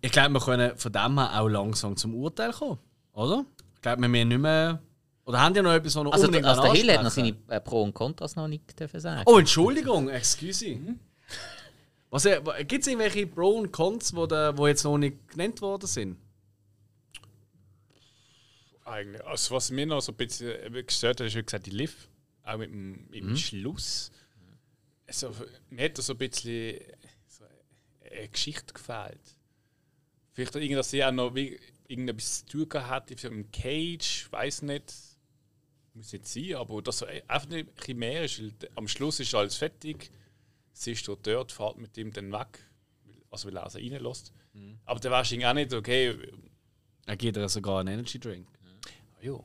Ich glaube, wir können von dem her auch langsam zum Urteil kommen, oder? Ich glaube, wir müssen nicht mehr. Oder haben die noch etwas, was noch Also, unbedingt also der Hill hat noch seine äh, Pro und Kontras noch nicht dürfen sagen. Oh, Entschuldigung, excuse. Was, äh, Gibt es irgendwelche Pro und Cons, die da- wo jetzt noch nicht genannt worden sind? Eigentlich. Also, was mir noch so ein bisschen eben gestört hat, ist, wie gesagt, die Liv. Auch mit dem, mit dem Schluss. Also, mir hat da so ein bisschen so eine Geschichte gefällt. Vielleicht auch irgendwie, dass sie auch noch wie, irgendetwas zu tun gehabt hat mit dem Cage, weiß nicht. Muss nicht sein, aber dass so einfach nicht ein bisschen mehr ist. Weil am Schluss ist alles fertig. Sie ist dort, dort fährt mit ihm dann weg. Also, weil er also reinlässt. Aber dann weißt du auch nicht, okay, Er gibt ihr sogar einen Energy Drink. ja,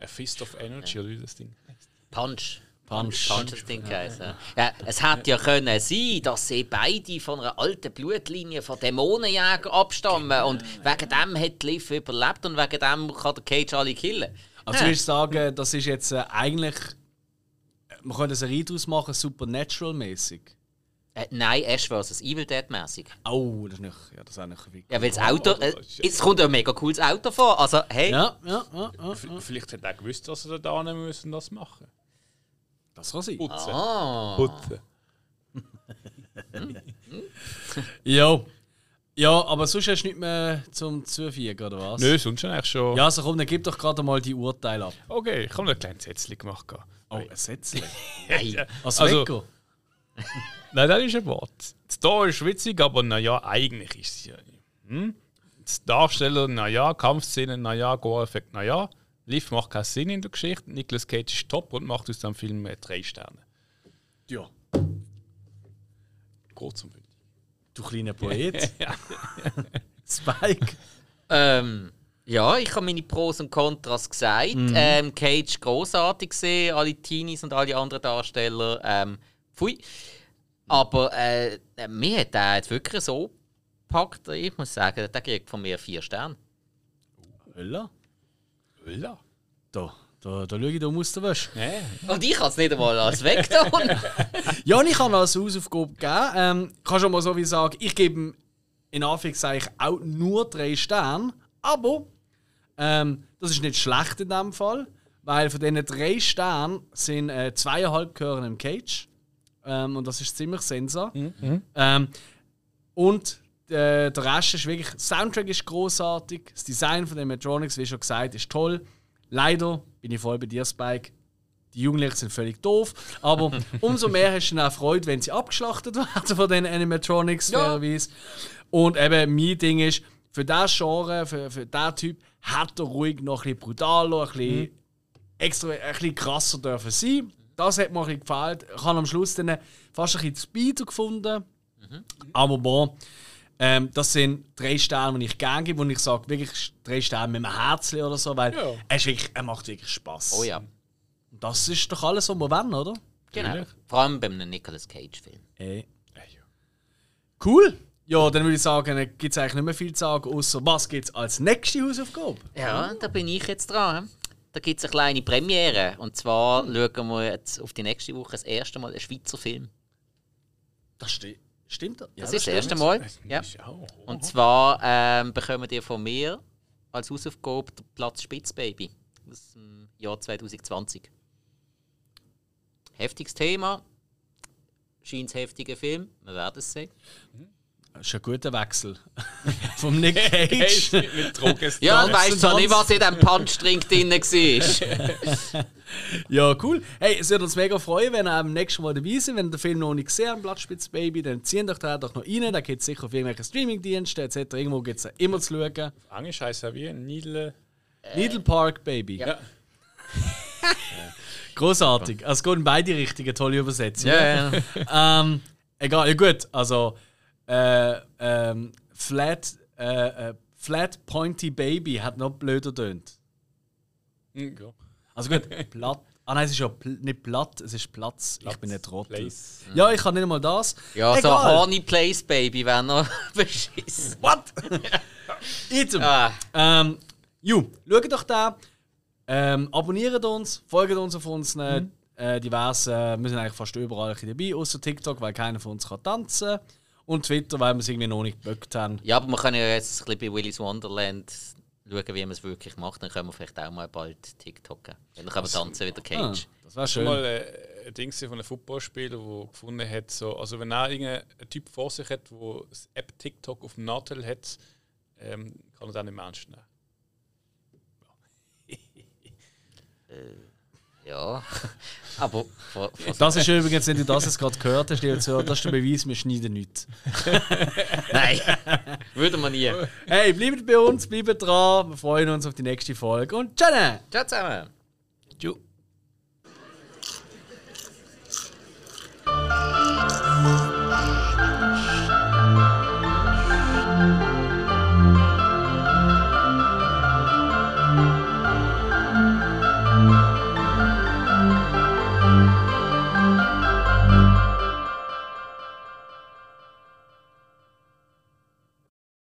a Fist of Energy oder wie das Ding heißt. Punch. Punch. Punch das Ding geheißen. Ja, es hätte ja können sein, dass sie beide von einer alten Blutlinie von Dämonenjägern abstammen und wegen dem hat Liv überlebt und wegen dem kann der Cage alle killen. Also, Ja. du würdest sagen, das ist jetzt äh, eigentlich. Man könnte eine Serie daraus machen, Supernatural-mäßig. Äh, nein, Ash vs. Evil Dead mäßig. Oh, das ist nicht. Ja, das ist auch nicht wichtig. Ja, weil das Auto. Äh, Oh, es kommt ein mega cooles Auto vor. Also, hey. Ja, ja, ja, ja. Vielleicht hat er gewusst, dass sie da hin müssen das machen. Das kann sein. Putzen. Ah. Putzen. Ja. Ja, aber sonst hast du nicht mehr zum Zufügen, oder was? Nö, sonst eigentlich schon. Ja, also komm, dann gib doch gerade mal die Urteile ab. Okay, ich habe noch ein kleines Sätzchen gemacht. Oh, ein Sätzchen. Nein. Als Also- Wecker. Nein, das ist ein Wort. Das da ist witzig, aber naja, eigentlich ist es ja. Hm? Das Darsteller, naja, Kampfszenen, naja, Gore-Effekt, naja. Liv macht keinen Sinn in der Geschichte. Nicolas Cage ist top und macht aus dem Film äh, drei Sterne. Ja. Kurz und bündig. Du kleiner Poet. Spike. Ähm, ja, ich habe meine Pros und Kontras gesagt. Mhm. Ähm, Cage großartig gesehen, alle Teenies und alle anderen Darsteller. Ähm, pfui. Aber äh, mir hat der jetzt wirklich so gepackt, ich muss sagen, der kriegt von mir vier Sterne. Hölla. Ja. Da, da, da schau ich da aus der Wäsche. Nee. Und ich kann es nicht einmal als wegtun. Ja, ich kann als Hausaufgabe geben. Ähm, ich kann schon mal so wie sagen, ich gebe ihm in Anführungszeichen auch nur drei Sterne. Aber ähm, das ist nicht schlecht in dem Fall, weil von diesen drei Sternen sind äh, zweieinhalb gehören im Cage. Ähm, und das ist ziemlich sensor. Ähm, und der Rest ist wirklich, Soundtrack ist großartig, das Design von den Metronics, wie schon gesagt, ist toll. Leider bin ich voll bei dir, Spike. Die Jugendlichen sind völlig doof, aber umso mehr hast du dann auch Freude, wenn sie abgeschlachtet werden von den Animatronics, Ja. fairerweise. Und eben, mein Ding ist, für diesen Genre, für, für diesen Typ, hätte er ruhig noch ein bisschen brutaler, ein bisschen, extra, ein bisschen krasser dürfen sein. das hat mir ein bisschen gefallen. Ich habe am Schluss dann fast ein bisschen zu Speed gefunden. Aber bon, ähm, das sind drei Sterne, die ich gerne gebe, wo ich sage, wirklich drei Sterne mit einem Herzchen oder so, weil Ja. er, ist wirklich, er macht wirklich Spaß. Oh ja. Das ist doch alles, was wir wollen, oder? Genau. Natürlich. Vor allem bei einem Nicolas Cage-Film. Ey. Äh, ja. Cool. Ja, dann würde ich sagen, gibt es eigentlich nicht mehr viel zu sagen, außer was gibt es als nächste Hausaufgabe? Ja, da bin ich jetzt dran. Da gibt es eine kleine Premiere. Und zwar schauen wir jetzt auf die nächste Woche das erste Mal einen Schweizer Film. Das sti stimmt. Ja, Das ist das erste Mal. Das Ja. Und zwar ähm, bekommen ihr von mir als Hausaufgabe den Platz Spitzbaby aus dem Jahr 2020. Heftiges Thema. Scheint heftiger Film. Wir werden es sehen. Das ist ein guter Wechsel. Vom Nick Cage Cage. mit, mit Drogen. Ja, du weißt zwar nicht, was in diesem Punch-Drink drin war. Ja, cool. Hey, es würde uns mega freuen, wenn ihr am nächsten Mal dabei seid. Wenn ihr den Film noch nicht gesehen habt, Blattspitz Baby, dann zieht euch den doch noch rein. Da geht es sicher auf irgendwelche Streamingdienste etc. Irgendwo gibt es immer zu schauen. Englisch heisst er wie Needle. Needle Park Baby. Ja. Großartig. Also es geht in beide Richtungen, tolle Übersetzung. ja, ja. Ähm, egal, ja gut. Also, äh, ähm, Flat, äh, äh, Flat Pointy Baby hat noch blöder tönt. Hm, ja. Also gut, platt. Ah nein, es ist ja pl nicht platt, es ist Platz. ich bin nicht. Place. Ja, ich kann nicht mal das. Ja, so Egal. Horny Place Baby wäre noch beschissen. What? Item. Ah, Ähm, ju, schaut doch da. Ähm, abonniert uns, folgt uns auf unseren äh, diversen. wir sind eigentlich fast überall dabei, außer TikTok, weil keiner von uns kann tanzen. Und Twitter, weil wir es irgendwie noch nicht geböckt haben. ja, aber wir können ja jetzt ein bisschen bei Willy's Wonderland schauen, wie man es wirklich macht. Dann können wir vielleicht auch mal bald TikTok geben. Dann können wir tanzen wie der Ah, Cage. das wäre Schon schön. mal äh, ein Ding von einem Footballspieler, der gefunden hat, so, also wenn er irgendeinen Typ vor sich hat, der das App TikTok auf dem Nachteil hat, ähm, kann er das nicht mehr ernst nehmen. Ja, aber vor, vor, Das ist übrigens, wenn du das jetzt gerade gehört hast, das ist der Beweis, wir schneiden nichts. nein, würde man nie. Hey, bleibt bei uns, bleibt dran, wir freuen uns auf die nächste Folge und tschüss! Ciao zusammen. Tschüss!